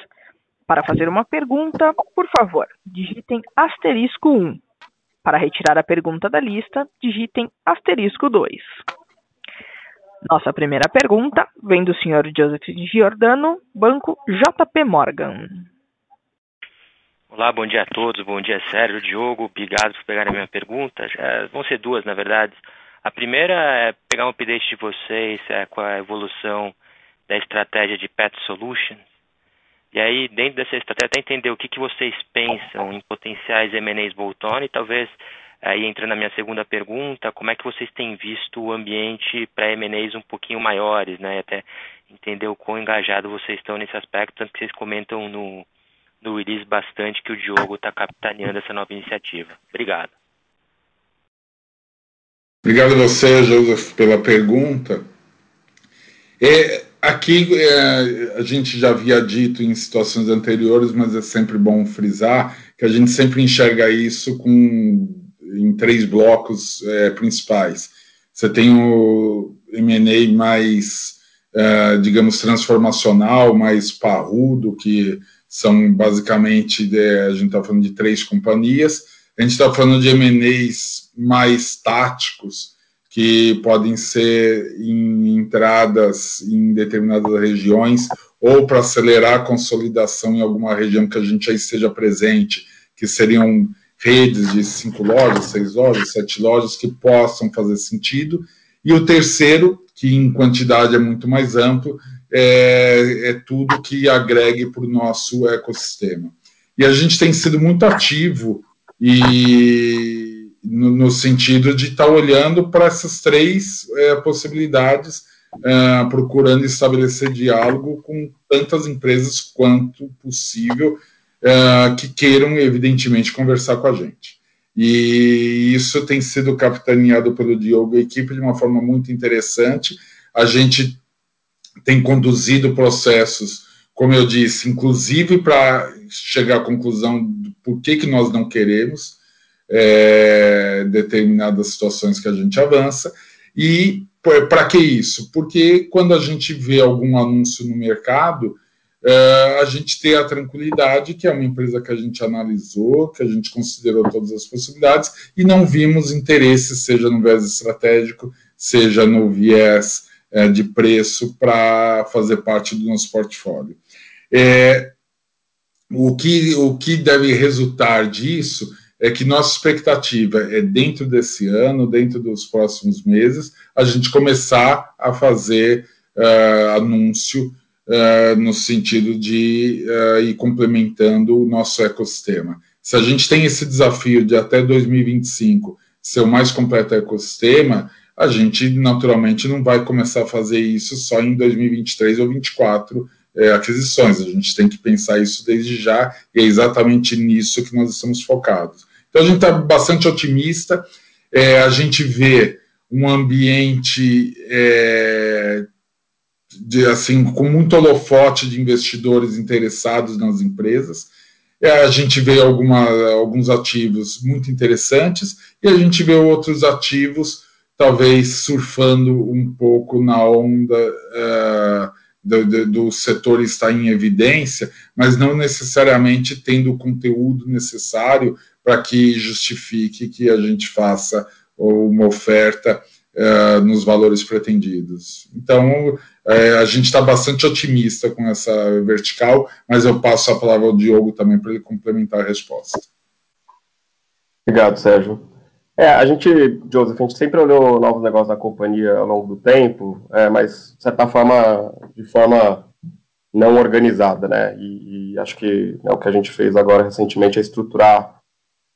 Para fazer uma pergunta, por favor, digitem asterisco 1. Para retirar a pergunta da lista, digitem asterisco 2. Nossa primeira pergunta vem do Sr. Joseph Giordano, Banco JP Morgan. Olá, bom dia a todos, bom dia Sérgio, Diogo, obrigado por pegarem a minha pergunta. Já vão ser duas, na verdade. A primeira é pegar um update de vocês é, com a evolução da estratégia de Pet Solutions. E aí, dentro dessa estratégia, até entender o que, que vocês pensam em potenciais M&As bolt-on e talvez, aí entrando na minha segunda pergunta, como é que vocês têm visto o ambiente para M&As um pouquinho maiores, né? Até entender o quão engajado vocês estão nesse aspecto, tanto que vocês comentam no, no release bastante que o Diogo está capitaneando essa nova iniciativa. Obrigado. Obrigado a você, Joseph, pela pergunta. É, aqui é, a gente já havia dito em situações anteriores, mas é sempre bom frisar que a gente sempre enxerga isso com, em três blocos é, principais. Você tem o M&A mais, é, digamos, transformacional, mais parrudo, que são basicamente, de, a gente está falando de três companhias, a gente está falando de M&As mais táticos, que podem ser em entradas em determinadas regiões ou para acelerar a consolidação em alguma região que a gente já esteja presente, que seriam redes de cinco lojas, seis lojas, sete lojas que possam fazer sentido. E o terceiro, que em quantidade é muito mais amplo, é, é tudo que agregue para o nosso ecossistema. E a gente tem sido muito ativo e no, no sentido de estar tá olhando para essas três é, possibilidades, é, procurando estabelecer diálogo com tantas empresas quanto possível é, que queiram, evidentemente, conversar com a gente. E isso tem sido capitaneado pelo Diogo e a equipe de uma forma muito interessante. A gente tem conduzido processos, como eu disse, inclusive para chegar à conclusão do porquê que nós não queremos é, determinadas situações que a gente avança. E para que isso? Porque quando a gente vê algum anúncio no mercado, é, a gente ter a tranquilidade que é uma empresa que a gente analisou, que a gente considerou todas as possibilidades e não vimos interesse, seja no viés estratégico, seja no viés é, de preço, para fazer parte do nosso portfólio. É, o, que, o que deve resultar disso é que nossa expectativa é, dentro desse ano, dentro dos próximos meses, a gente começar a fazer uh, anúncio uh, no sentido de uh, ir complementando o nosso ecossistema. Se a gente tem esse desafio de até 2025 ser o mais completo ecossistema, a gente naturalmente não vai começar a fazer isso só em 2023 ou 2024 é, aquisições. A gente tem que pensar isso desde já e é exatamente nisso que nós estamos focados. Então a gente está bastante otimista. É, a gente vê um ambiente é, de, assim, com muito holofote de investidores interessados nas empresas. É, a gente vê alguma, alguns ativos muito interessantes e a gente vê outros ativos talvez surfando um pouco na onda uh, do, do, do, setor estar em evidência, mas não necessariamente tendo o conteúdo necessário para que justifique que a gente faça uma oferta uh, nos valores pretendidos. Então, é, a gente está bastante otimista com essa vertical, mas eu passo a palavra ao Diogo também para ele complementar a resposta. Obrigado, Sérgio. É, a gente, Joseph, a gente sempre olhou novos negócios da companhia ao longo do tempo, é, mas, de certa forma, de forma não organizada, né? E, e acho que né, o que a gente fez agora recentemente é estruturar,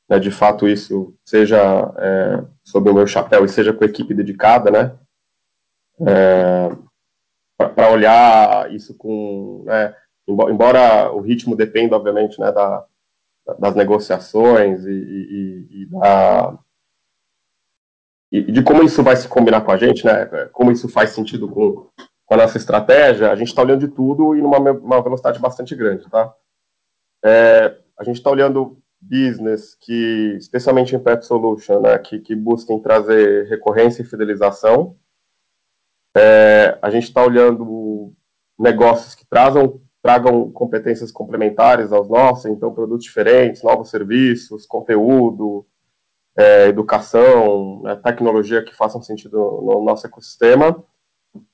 né, de fato, isso, seja é, sob o meu chapéu e seja com a equipe dedicada, né? É, para olhar isso com. Né, embora o ritmo dependa, obviamente, né, da, das negociações e, e, e da, e de como isso vai se combinar com a gente, né? Como isso faz sentido com, com a nossa estratégia, a gente está olhando de tudo e numa uma velocidade bastante grande, tá? É, a gente está olhando business que, especialmente em Pet Solution, né, que, que busquem trazer recorrência e fidelização, é, a gente está olhando negócios que trazam, tragam competências complementares aos nossos, então produtos diferentes, novos serviços, conteúdo, é, educação, né, tecnologia que façam sentido no nosso ecossistema.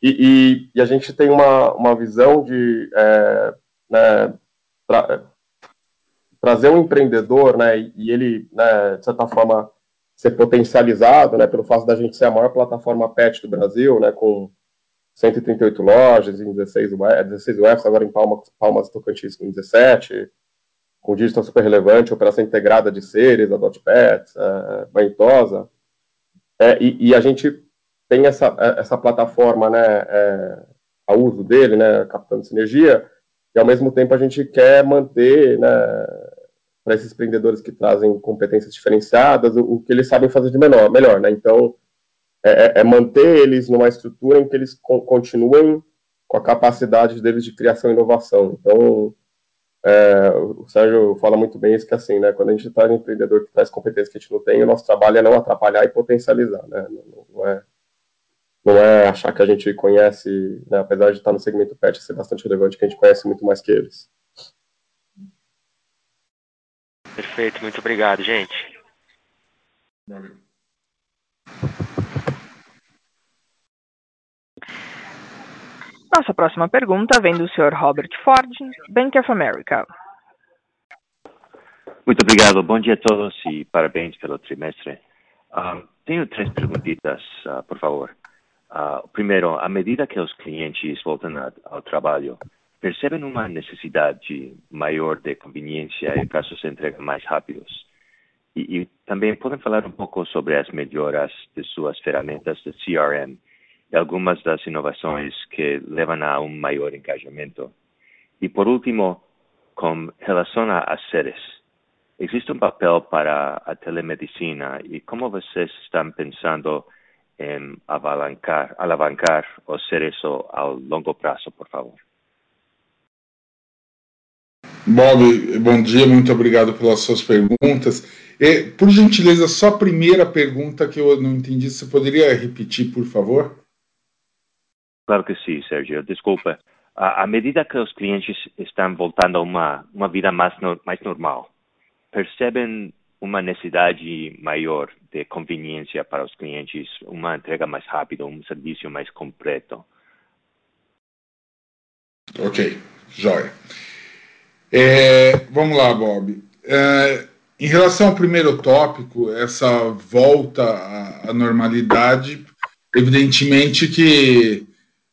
E, e, e a gente tem uma, uma visão de é, né, trazer um empreendedor, né, e ele, né, de certa forma, ser potencializado, né, pelo fato da gente ser a maior plataforma pet do Brasil, né, com 138 lojas em 16, 16 UFs, agora em Palmas, Palmas Tocantins com 17, com digital super relevante, operação integrada de seres, Adopt Pets, é, Banitosa, é, e, e, a gente tem essa, essa plataforma, né, é, a uso dele, né, captando sinergia, e ao mesmo tempo a gente quer manter, né, para esses empreendedores que trazem competências diferenciadas, o, o, que eles sabem fazer de menor, melhor, né? Então, é, é, é manter eles numa estrutura em que eles co continuem com a capacidade deles de criação e inovação. Então, é, o Sérgio fala muito bem isso que assim, né? Quando a gente traz um empreendedor que traz competências que a gente não tem, o nosso trabalho é não atrapalhar e potencializar, né? Não, não é não é achar que a gente conhece, né, apesar de estar no segmento pet ser bastante relevante, que a gente conhece muito mais que eles. Perfeito, muito obrigado, gente. Nossa próxima pergunta vem do Sr. Robert Ford, Bank of America. Muito obrigado. Bom dia a todos e parabéns pelo trimestre. Uh, tenho três perguntitas, uh, por favor. Uh, primeiro, à medida que os clientes voltam a, ao trabalho, percebem uma necessidade maior de conveniência e casos de entrega mais rápidos? E, e também podem falar um pouco sobre as melhoras de suas ferramentas de CRM e algumas das inovações que levam a um maior engajamento. E por último, com relação a seres, existe um papel para a telemedicina e como vocês estão pensando em alavancar, alavancar ser isso ao longo prazo, por favor? Bob, bom dia, muito obrigado pelas suas perguntas. E, por gentileza, só a primeira pergunta que eu não entendi, você poderia repetir, por favor? Claro que sim, Sérgio. Desculpa. À medida que os clientes estão voltando a uma, uma vida mais, mais normal, percebem uma necessidade maior de conveniência para os clientes, uma entrega mais rápida, um serviço mais completo. Ok, joia. É, vamos lá, Bob. É, em relação ao primeiro tópico, essa volta à, à normalidade, evidentemente que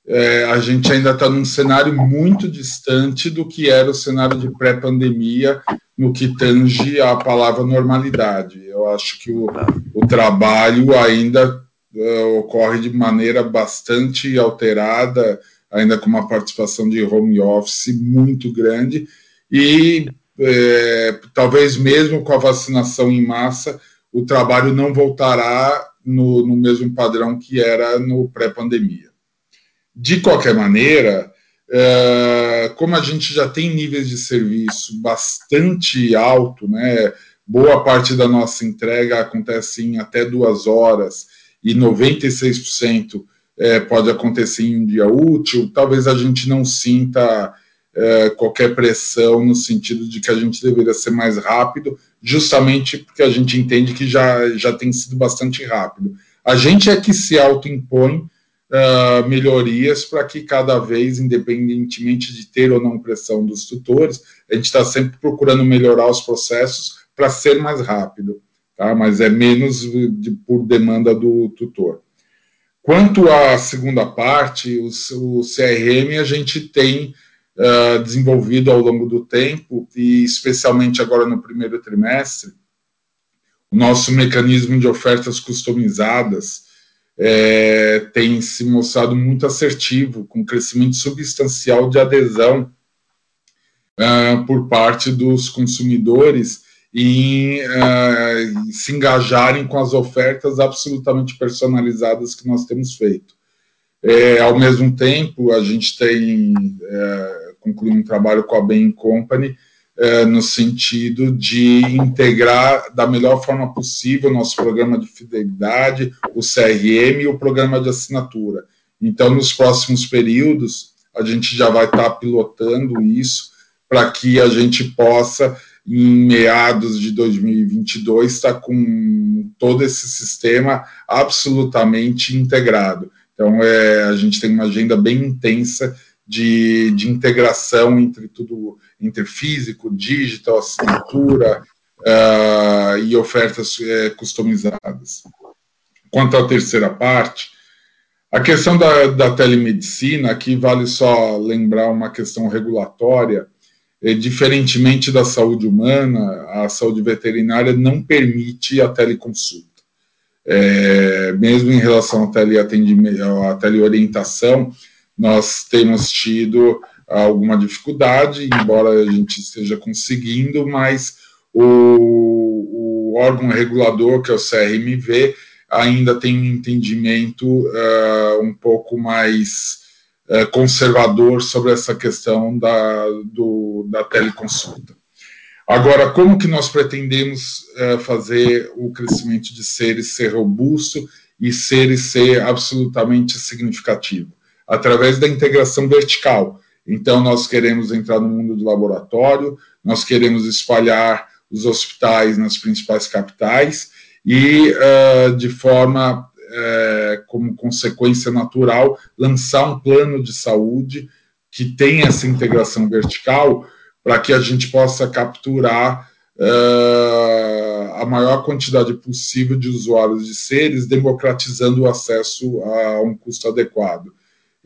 é, a gente ainda está num cenário muito distante do que era o cenário de pré-pandemia no que tange a palavra normalidade. Eu acho que o, o trabalho ainda uh, ocorre de maneira bastante alterada, ainda com uma participação de home office muito grande, e é, talvez mesmo com a vacinação em massa, o trabalho não voltará no, no mesmo padrão que era no pré-pandemia. De qualquer maneira, é, como a gente já tem níveis de serviço bastante alto, né, boa parte da nossa entrega acontece em até duas horas e 96% é, pode acontecer em um dia útil, talvez a gente não sinta é, qualquer pressão no sentido de que a gente deveria ser mais rápido, justamente porque a gente entende que já, já tem sido bastante rápido. A gente é que se autoimpõe uh, melhorias para que cada vez, independentemente de ter ou não pressão dos tutores, a gente está sempre procurando melhorar os processos para ser mais rápido, tá? mas é menos de, por demanda do tutor. Quanto à segunda parte, o, o CRM, a gente tem uh, desenvolvido ao longo do tempo, e especialmente agora no primeiro trimestre, o nosso mecanismo de ofertas customizadas é, tem se mostrado muito assertivo, com crescimento substancial de adesão uh, por parte dos consumidores em uh, se engajarem com as ofertas absolutamente personalizadas que nós temos feito. É, ao mesmo tempo, a gente tem é, concluir um trabalho com a Bain Company, é, no sentido de integrar da melhor forma possível o nosso programa de fidelidade, o CRM e o programa de assinatura. Então, nos próximos períodos, a gente já vai estar pilotando isso para que a gente possa, em meados de 2022, estar com todo esse sistema absolutamente integrado. Então, é, a gente tem uma agenda bem intensa de, de integração entre tudo, entre físico, digital, assinatura uh, e ofertas uh, customizadas. Quanto à terceira parte, a questão da, da telemedicina, aqui vale só lembrar uma questão regulatória, é, diferentemente da saúde humana, a saúde veterinária não permite a teleconsulta. É, mesmo em relação à à teleorientação, nós temos tido alguma dificuldade, embora a gente esteja conseguindo, mas o, o órgão regulador, que é o CRMV, ainda tem um entendimento uh, um pouco mais uh, conservador sobre essa questão da, do, da teleconsulta. Agora, como que nós pretendemos uh, fazer o crescimento de seres ser robusto e seres ser absolutamente significativo? Através da integração vertical. Então, nós queremos entrar no mundo do laboratório, nós queremos espalhar os hospitais nas principais capitais e, uh, de forma uh, como consequência natural, lançar um plano de saúde que tenha essa integração vertical para que a gente possa capturar uh, a maior quantidade possível de usuários de seres, democratizando o acesso a um custo adequado.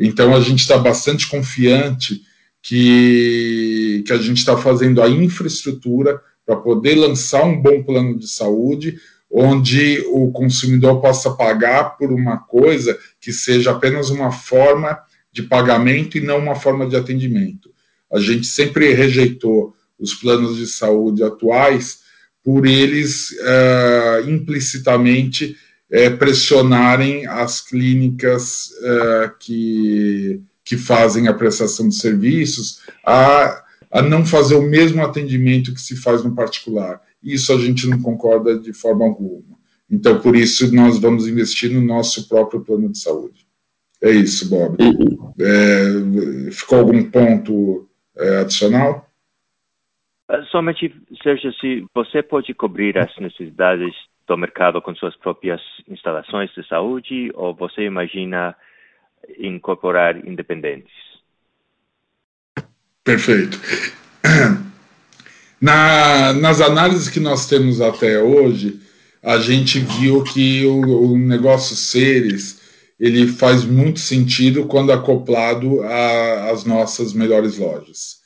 Então, a gente está bastante confiante que, que a gente está fazendo a infraestrutura para poder lançar um bom plano de saúde, onde o consumidor possa pagar por uma coisa que seja apenas uma forma de pagamento e não uma forma de atendimento. A gente sempre rejeitou os planos de saúde atuais por eles uh, implicitamente uh, pressionarem as clínicas uh, que, que fazem a prestação de serviços a, a não fazer o mesmo atendimento que se faz no particular. Isso a gente não concorda de forma alguma. Então, por isso, nós vamos investir no nosso próprio plano de saúde. É isso, Bob. É, ficou algum ponto é, adicional? Ah, somente, Sérgio, se você pode cobrir as necessidades do mercado com suas próprias instalações de saúde ou você imagina incorporar independentes? Perfeito. Na, nas análises que nós temos até hoje, a gente viu que o, o negócio seres ele faz muito sentido quando acoplado às nossas melhores lojas.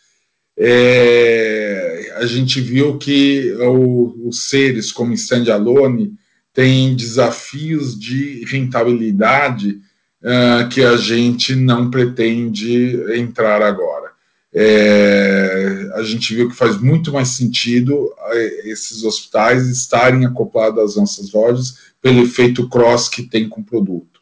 É, a gente viu que o, os seres como standalone têm desafios de rentabilidade uh, que a gente não pretende entrar agora. É, a gente viu que faz muito mais sentido é, esses hospitais estarem acoplados às nossas lojas pelo efeito cross que tem com o produto.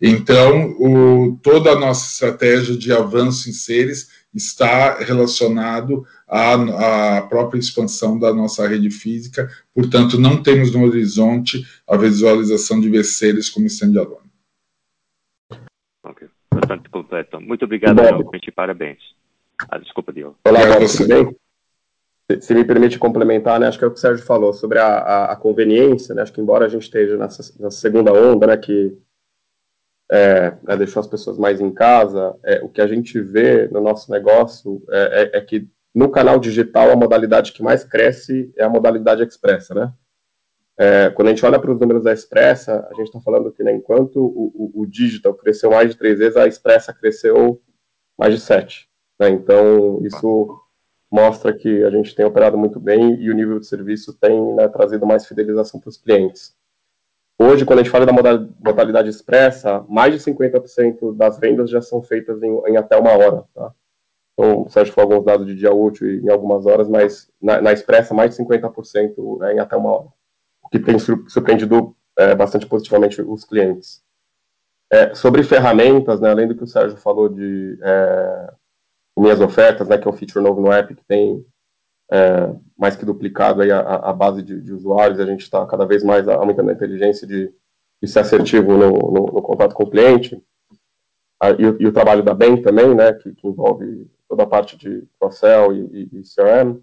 Então, o, toda a nossa estratégia de avanço em seres está relacionado à, à, própria expansão da nossa rede física, portanto, não temos no horizonte a visualização de seres como standalone. Ok, bastante completo. Muito obrigado, novamente, parabéns. Ah, desculpa, Diogo. Olá, Bob, tudo bem? Se, me permite complementar, né, acho que é o que o Sérgio falou sobre a, a, a conveniência, né, acho que embora a gente esteja nessa, nessa segunda onda, né, que é, né, deixou as pessoas mais em casa, é, o que a gente vê no nosso negócio é, é, é, que no canal digital a modalidade que mais cresce é a modalidade expressa, né? É, quando a gente olha para os números da expressa, a gente está falando que né, enquanto o, o, o, digital cresceu mais de três vezes, a expressa cresceu mais de sete. Né? Então, isso mostra que a gente tem operado muito bem e o nível de serviço tem né, trazido mais fidelização para os clientes. Hoje, quando a gente fala da modalidade expressa, mais de 50% das vendas já são feitas em, em, até uma hora. Tá? Então, o Sérgio falou alguns dados de dia útil em algumas horas, mas na, na expressa, mais de 50% né, em até uma hora. O que tem surpreendido é, bastante positivamente os clientes. É, sobre ferramentas, né, além do que o Sérgio falou de é, minhas ofertas, né, que é um feature novo no app que tem é, mais que duplicado aí a, a base de, de, usuários, a gente está cada vez mais aumentando a inteligência de, de ser assertivo no, no, no, contato com o cliente, a, e, e, o trabalho da BEM também, né, que, que envolve toda a parte de cross-sell e, e, e, CRM,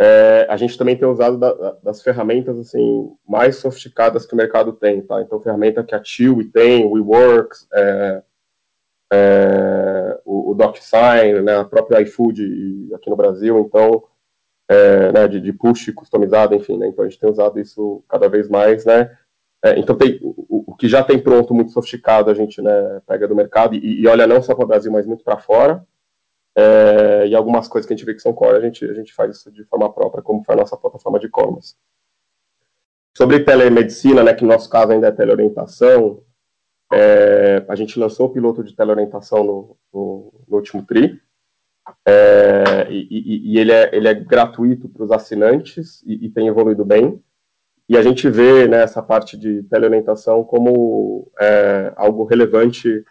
é, a gente também tem usado da, das ferramentas assim mais sofisticadas que o mercado tem, tá? Então, ferramenta que a Tiwi tem, o WeWorks, é, é, o, o DocSign, né, a própria iFood aqui no Brasil, então, é, né, de, de, push customizado, enfim, né, então a gente tem usado isso cada vez mais, né, é, então tem, o, o, que já tem pronto, muito sofisticado, a gente, né, pega do mercado e, e olha não só para o Brasil, mas muito para fora, é, e algumas coisas que a gente vê que são core, a gente, a gente faz isso de forma própria, como foi a nossa plataforma de e-commerce. Sobre telemedicina, né, que no nosso caso ainda é teleorientação, é, a gente lançou o piloto de teleorientação no, no, no último TRI, é, e, e, ele, é, ele é gratuito para os assinantes e, e, tem evoluído bem. E a gente vê né, essa parte de teleorientação como é, algo relevante,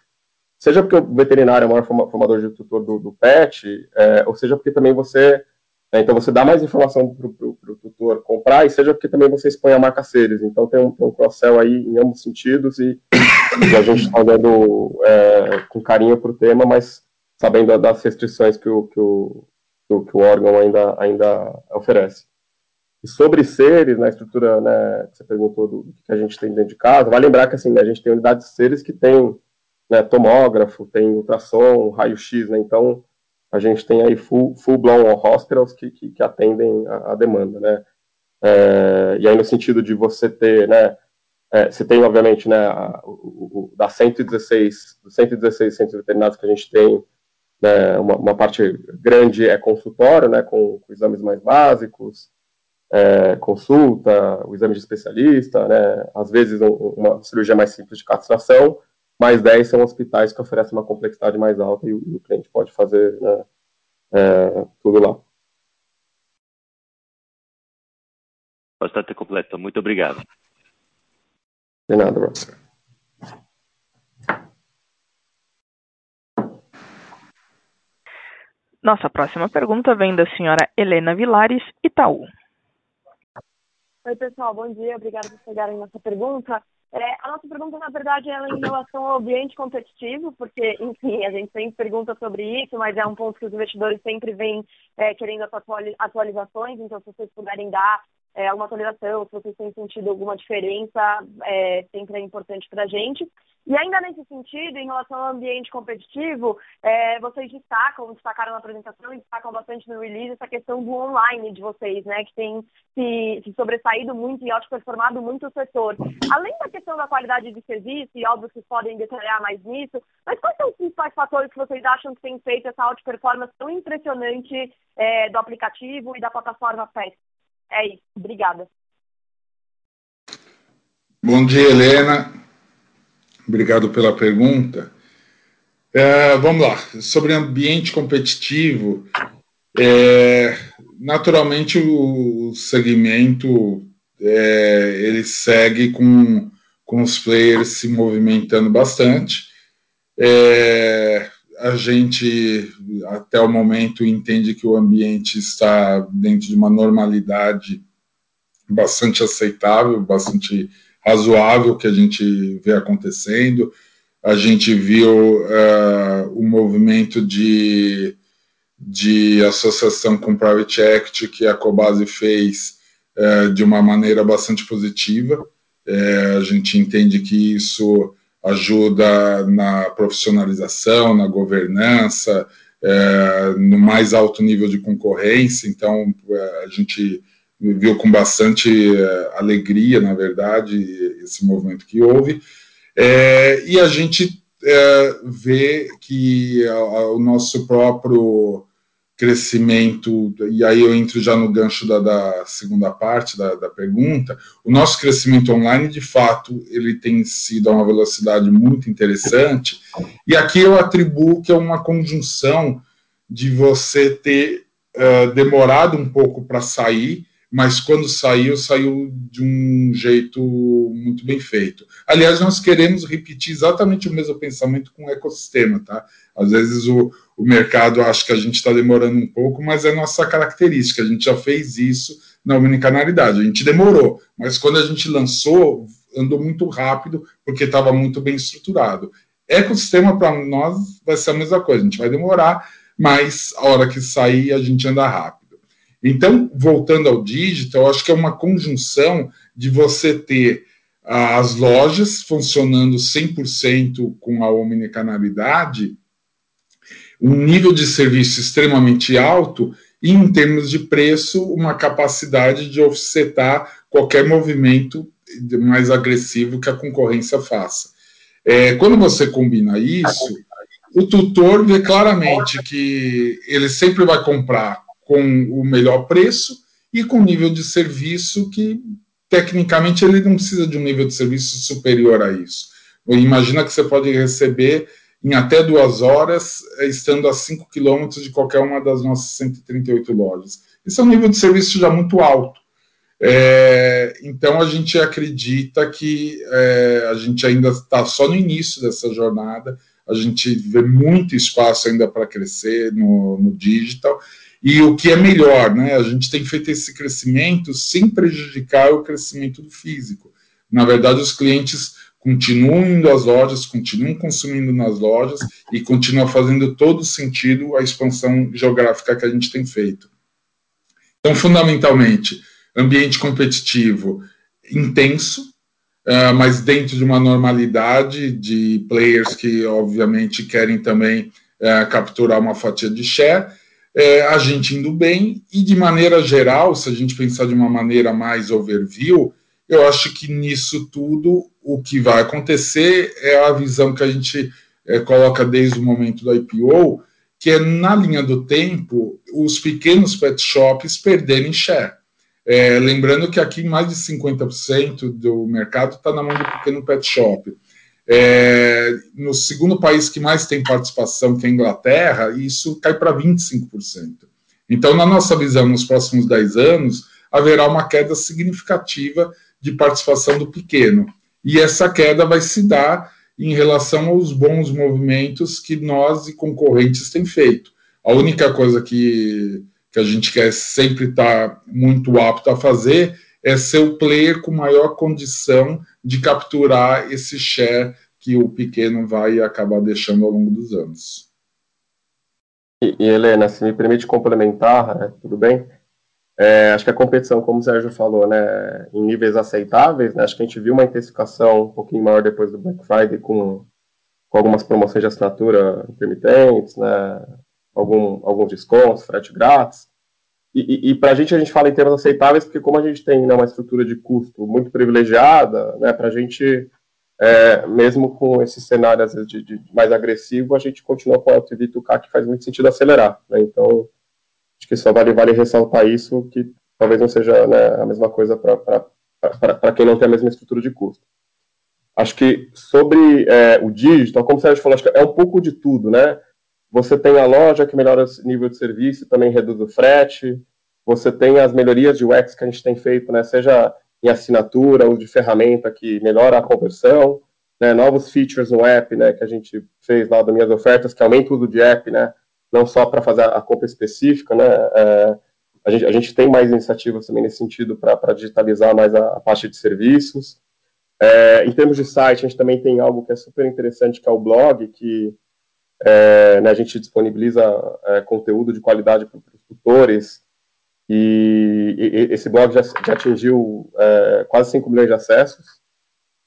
seja porque o veterinário é o maior formador de tutor do, do PET, é, ou seja porque também você né, então você dá mais informação para o tutor comprar, e seja porque também você expõe a marca Seres. Então tem um, um cross-sell aí em ambos sentidos, e, e a gente está olhando é, com carinho para o tema, mas sabendo das restrições que o, que o, que o órgão ainda, ainda oferece. E sobre seres, na estrutura né, que você perguntou do, que a gente tem dentro de casa, vai lembrar que assim, a gente tem unidades de seres que tem né, tomógrafo, tem ultrassom, raio-x, né, então a gente tem aí full, full hospitals que, que, que atendem a, a, demanda, né? É, e aí no sentido de você ter, né, é, você tem obviamente, né, a, o, o, das 116, dos 116 centros veterinários que a gente tem, né, uma, uma, parte grande é consultório, né, com, com exames mais básicos, é, consulta, o exame de especialista, né, às vezes um, uma cirurgia mais simples de castração, mais 10 são hospitais que oferecem uma complexidade mais alta e o, e o cliente pode fazer né, é, tudo lá. bastante completo. Muito obrigado. De nada, Ross. Nossa próxima pergunta vem da senhora Helena Vilares, Itaú. Oi, pessoal, bom dia. Obrigada por pegarem nossa pergunta. É, a nossa pergunta, na verdade, é em relação ao ambiente competitivo, porque, enfim, a gente sempre pergunta sobre isso, mas é um ponto que os investidores sempre vêm é, querendo atualizações, então se vocês puderem dar é, alguma atualização, se vocês têm sentido alguma diferença, é, sempre é importante para a gente. E ainda nesse sentido, em relação ao ambiente competitivo, é, vocês destacam, destacaram na apresentação e destacam bastante no release essa questão do online de vocês, né, que tem se, se sobressaído muito e outperformado muito o setor. Além da questão da qualidade de serviço, e óbvio que vocês podem detalhar mais nisso, mas quais são os principais fatores que vocês acham que têm feito essa outperformance tão impressionante é, do aplicativo e da plataforma PES? É isso. Obrigada. Bom dia, Helena. Obrigado pela pergunta. É, vamos lá. Sobre ambiente competitivo, é, naturalmente o segmento é, ele segue com, com os players se movimentando bastante. É, a gente, até o momento, entende que o ambiente está dentro de uma normalidade bastante aceitável, bastante razoável que a gente vê acontecendo. A gente viu uh, um movimento de, de associação com Private Equity que a Cobase fez uh, de uma maneira bastante positiva. Uh, a gente entende que isso ajuda na profissionalização, na governança, é, no mais alto nível de concorrência. Então, é, a gente viu com bastante é, alegria, na verdade, esse movimento que houve. É, e a gente é, vê que a, a, o nosso próprio crescimento, e aí eu entro já no gancho da, da segunda parte da, da, pergunta, o nosso crescimento online, de fato, ele tem sido a uma velocidade muito interessante, e aqui eu atribuo que é uma conjunção de você ter uh, demorado um pouco para sair, mas quando saiu, saiu de um jeito muito bem feito. Aliás, nós queremos repetir exatamente o mesmo pensamento com o ecossistema, tá? Às vezes o, o mercado acha que a gente está demorando um pouco, mas é nossa característica, a gente já fez isso na omnicanalidade, a gente demorou, mas quando a gente lançou, andou muito rápido, porque estava muito bem estruturado. Ecossistema, para nós, vai ser a mesma coisa, a gente vai demorar, mas a hora que sair, a gente anda rápido. Então, voltando ao digital, acho que é uma conjunção de você ter ah, as lojas funcionando 100% com a omnicanalidade, um nível de serviço extremamente alto e, em termos de preço, uma capacidade de offsetar qualquer movimento mais agressivo que a concorrência faça. É, quando você combina isso, o tutor vê claramente que ele sempre vai comprar com o melhor preço e com nível de serviço que, tecnicamente, ele não precisa de um nível de serviço superior a isso. Imagina que você pode receber em até duas horas, eh, estando a 5 quilômetros de qualquer uma das nossas 138 lojas. Isso é um nível de serviço já muito alto. É, então, a gente acredita que é, a gente ainda está só no início dessa jornada, a gente vê muito espaço ainda para crescer no, no digital, e o que é melhor, né? A gente tem feito esse crescimento sem prejudicar o crescimento do físico. Na verdade, os clientes continuam indo às lojas, continuam consumindo nas lojas e continua fazendo todo sentido a expansão geográfica que a gente tem feito. Então, fundamentalmente, ambiente competitivo intenso, uh, mas dentro de uma normalidade de players que, obviamente, querem também uh, capturar uma fatia de share é, a gente indo bem, e de maneira geral, se a gente pensar de uma maneira mais overview, eu acho que nisso tudo o que vai acontecer é a visão que a gente é, coloca desde o momento do IPO, que é na linha do tempo os pequenos pet shops perderem share. É, lembrando que aqui mais de 50% do mercado está na mão do pequeno pet shop. É, no segundo país que mais tem participação, que é a Inglaterra, isso cai para 25%. Então, na nossa visão, nos próximos 10 anos, haverá uma queda significativa de participação do pequeno. E essa queda vai se dar em relação aos bons movimentos que nós e concorrentes têm feito. A única coisa que, que a gente quer sempre estar tá muito apto a fazer é ser o player com maior condição de capturar esse share que o pequeno vai acabar deixando ao longo dos anos. E, e Helena, se me permite complementar, né, tudo bem? É, acho que a competição, como o Sérgio falou, né, em níveis aceitáveis, né, acho que a gente viu uma intensificação um pouquinho maior depois do Black Friday com, com algumas promoções de assinatura intermitentes, né, algum, alguns descontos, frete grátis. E, e, e para a gente, a gente fala em termos aceitáveis, porque como a gente tem né, uma estrutura de custo muito privilegiada, né, para a gente, é, mesmo com esse cenário às vezes, de, de, mais agressivo, a gente continua com o LTV to CAC, que faz muito sentido acelerar. Né, então, acho que só vale, vale ressaltar isso, que talvez não seja né, a mesma coisa para quem não tem a mesma estrutura de custo. Acho que sobre é, o digital, como o Sérgio falou, acho que é um pouco de tudo, né? Você tem a loja que melhora o nível de serviço, também reduz o frete. Você tem as melhorias de UX que a gente tem feito, né, seja em assinatura, uso de ferramenta que melhora a conversão, né, novos features no app, né, que a gente fez lá das minhas ofertas, que aumenta o uso de app, né, não só para fazer a compra específica, né, é, a, gente, a gente tem mais iniciativas também nesse sentido para digitalizar mais a, a parte de serviços. É, em termos de site, a gente também tem algo que é super interessante, que é o blog, que é, né, a gente disponibiliza é, conteúdo de qualidade para os tutores, e, e, esse blog já, já atingiu é, quase 5 milhões de acessos.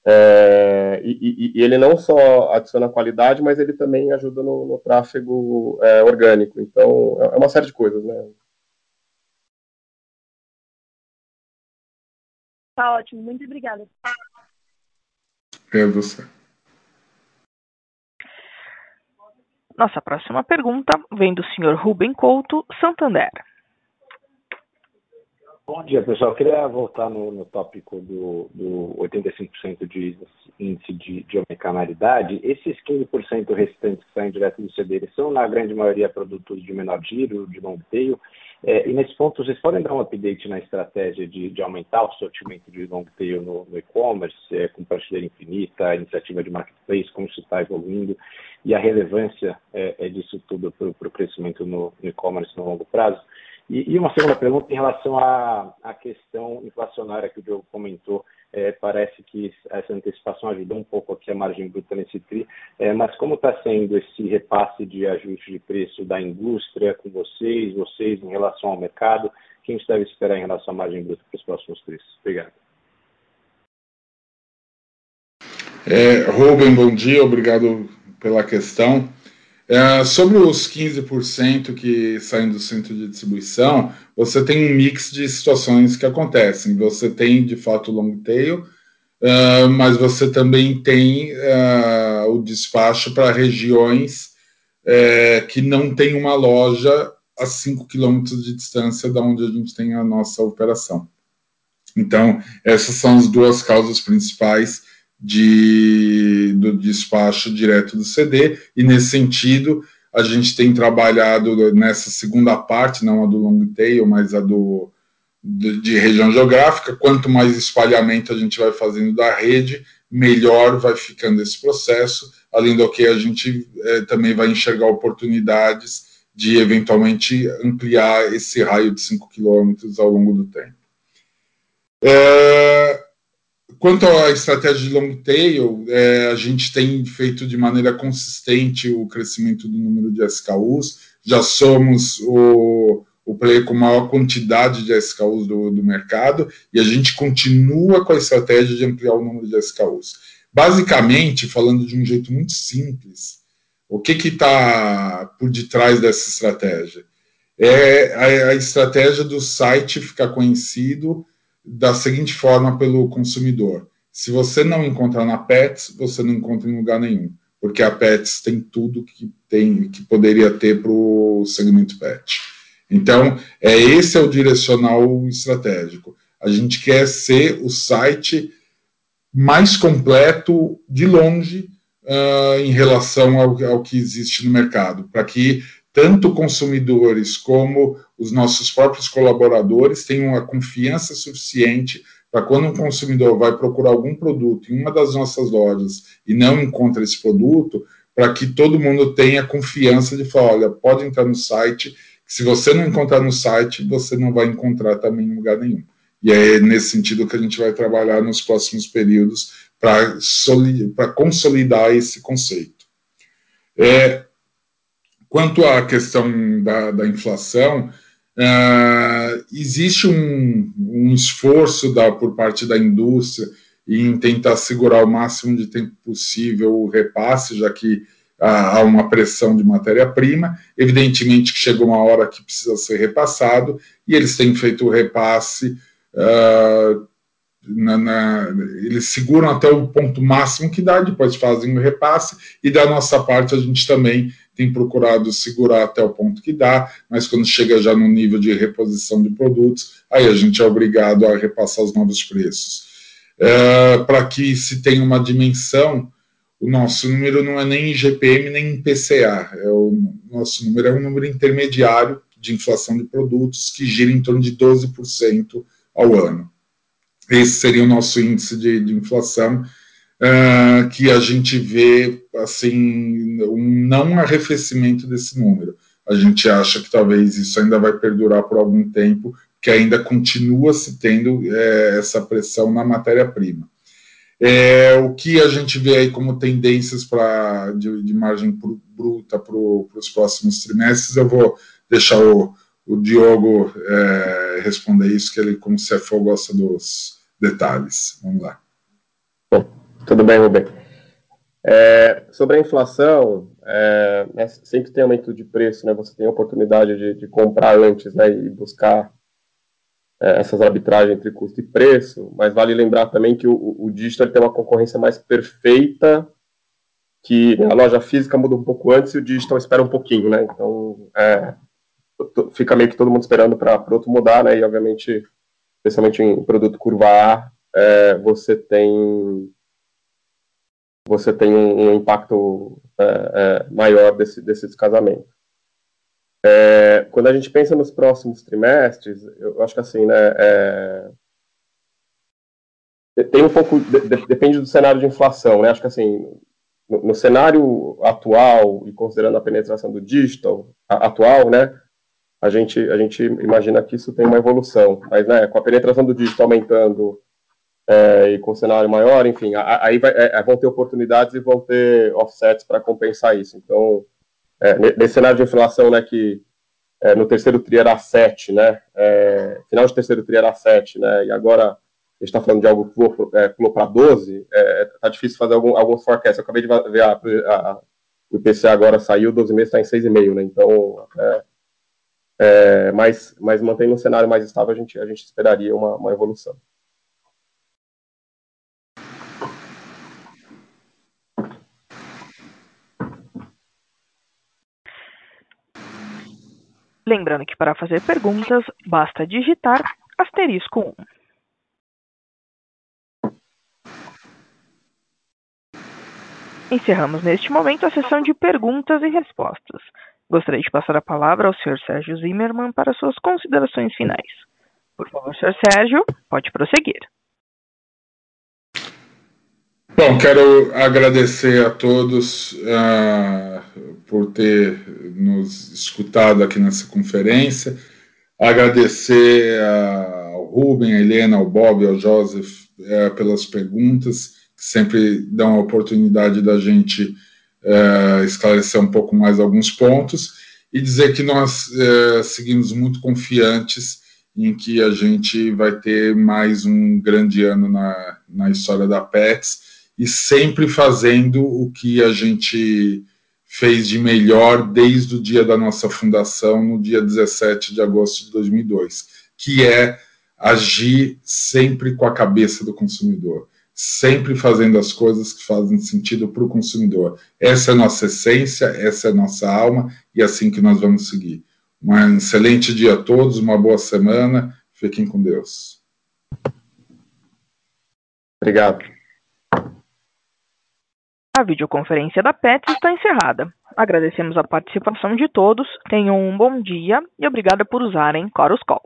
É, e, e, ele não só adiciona qualidade, mas ele também ajuda no, no tráfego é, orgânico. Então, é, é uma série de coisas, né? Tá ótimo, muito obrigada. É você. Nossa próxima pergunta vem do senhor Rubem Couto, Santander. Bom dia, pessoal. Queria voltar no, no tópico do, do 85% de índice de, de. Esses 15% restantes que saem direto do CD, são, na grande maioria, produtos de menor giro, de long tail. É, e nesse ponto, vocês podem dar um update na estratégia de, de aumentar o sortimento de long tail no, no e-commerce, é, com prateleira infinita, iniciativa de marketplace, como isso está evoluindo, e a relevância é, é disso tudo para o crescimento no e-commerce no longo prazo? E, e, uma segunda pergunta em relação à, à questão inflacionária que o Diogo comentou. É, parece que essa antecipação ajudou um pouco aqui a margem bruta nesse TRI, é, mas como está sendo esse repasse de ajuste de preço da indústria com vocês, vocês em relação ao mercado? Quem gente deve esperar em relação à margem bruta para os próximos TRIs? Obrigado. É, Rubem, bom dia, obrigado pela questão. É, sobre os 15% que saem do centro de distribuição, você tem um mix de situações que acontecem. Você tem, de fato, o long tail, uh, mas você também tem uh, o despacho para regiões uh, que não tem uma loja a 5 quilômetros de distância da onde a gente tem a nossa operação. Então, essas são as duas causas principais de, do despacho direto do CD, e nesse sentido, a gente tem trabalhado nessa segunda parte, não a do long tail, mas a do, de, de região geográfica. Quanto mais espalhamento a gente vai fazendo da rede, melhor vai ficando esse processo, além do que a gente é, também vai enxergar oportunidades de eventualmente ampliar esse raio de 5 quilômetros ao longo do tempo. É, Quanto à estratégia de long tail, é, a gente tem feito de maneira consistente o crescimento do número de SKUs. Já somos o, o player com maior quantidade de SKUs do, do mercado e a gente continua com a estratégia de ampliar o número de SKUs. Basicamente, falando de um jeito muito simples, o que está por detrás dessa estratégia? É a, a estratégia do site ficar conhecido da seguinte forma pelo consumidor: se você não encontrar na Pets, você não encontra em lugar nenhum, porque a Pets tem tudo que tem que poderia ter para o segmento pet. Então, é esse é o direcional estratégico. A gente quer ser o site mais completo de longe uh, em relação ao, ao, que existe no mercado, para que tanto consumidores como os nossos próprios colaboradores tenham a confiança suficiente para quando um consumidor vai procurar algum produto em uma das nossas lojas e não encontra esse produto, para que todo mundo tenha confiança de falar, olha, pode entrar no site, se você não encontrar no site, você não vai encontrar também em lugar nenhum. E é nesse sentido que a gente vai trabalhar nos próximos períodos para consolidar esse conceito. É, quanto à questão da, da inflação, uh, existe um, um esforço da, por parte da indústria em tentar segurar o máximo de tempo possível o repasse, já que há uma pressão de matéria-prima. Evidentemente que chegou uma hora que precisa ser repassado, e eles têm feito o repasse. Uh, na, na, eles seguram até o ponto máximo que dá, depois fazem o repasse, e da nossa parte a gente também tem procurado segurar até o ponto que dá, mas quando chega já no nível de reposição de produtos, aí a gente é obrigado a repassar os novos preços. É, Para que se tenha uma dimensão, o nosso número não é nem em GPM nem em PCA, é o nosso número é um número intermediário de inflação de produtos que gira em torno de 12% ao ano. Esse seria o nosso índice de, de inflação, uh, que a gente vê assim um não arrefecimento desse número. A gente acha que talvez isso ainda vai perdurar por algum tempo, que ainda continua se tendo é, essa pressão na matéria-prima. É, o que a gente vê aí como tendências pra, de, de margem bruta para os próximos trimestres, eu vou deixar o, o Diogo é, responder isso, que ele, como CFO, gosta dos detalhes. Vamos lá. Tudo bem, Rubem. É, sobre a inflação, é, né, sempre tem aumento de preço, né, você tem a oportunidade de, de comprar antes né, e buscar é, essas arbitragens entre custo e preço, mas vale lembrar também que o, o digital tem uma concorrência mais perfeita, que a loja física muda um pouco antes e o digital espera um pouquinho, né? Então, é, fica meio que todo mundo esperando para o outro mudar, né? E, obviamente, especialmente em produto curva A, é, você tem você tem um, um impacto é, é, maior desse, desse descasamento. É, quando a gente pensa nos próximos trimestres, eu acho que assim, né, é, tem um pouco, de, de, depende do cenário de inflação, né, acho que assim, no, no, cenário atual, e considerando a penetração do digital a, atual, né, a gente, a gente imagina que isso tem uma evolução, mas, né, com a penetração do digital aumentando, é, e com cenário maior, enfim, aí vai, é, vão ter oportunidades e vão ter offsets para compensar isso. Então, é, nesse cenário de inflação, né, que é, no terceiro tri era 7, né, é, final de terceiro tri era 7, né, e agora a gente está falando de algo que pulou, é, para 12, é, tá difícil fazer algum, alguns forecasts. Eu acabei de ver a, a, a o IPCA agora saiu, 12 meses está em 6,5, né, então, é, mas, mas mantendo um cenário mais estável, a gente, a gente esperaria uma, uma evolução. Lembrando que para fazer perguntas, basta digitar asterisco 1. Encerramos neste momento a sessão de perguntas e respostas. Gostaria de passar a palavra ao Sr. Sérgio Zimmermann para suas considerações finais. Por favor, Sr. Sérgio, pode prosseguir. Bom, quero agradecer a todos uh, por ter nos escutado aqui nessa conferência, agradecer ao Rubem, a Helena, ao Bob, ao Joseph uh, pelas perguntas, que sempre dão a oportunidade da gente uh, esclarecer um pouco mais alguns pontos, e dizer que nós seguimos muito confiantes em que a gente vai ter mais um grande ano na, na história da PETS, e sempre fazendo o que a gente fez de melhor desde o dia da nossa fundação, no dia 17 de agosto de 2002, que é agir sempre com a cabeça do consumidor, sempre fazendo as coisas que fazem sentido para o consumidor. Essa é a nossa essência, essa é a nossa alma e é assim que nós vamos seguir. Um excelente dia a todos, uma boa semana, fiquem com Deus. Obrigado. A videoconferência da PETS está encerrada. Agradecemos a participação de todos, tenham um bom dia e obrigada por usarem Chorus Call.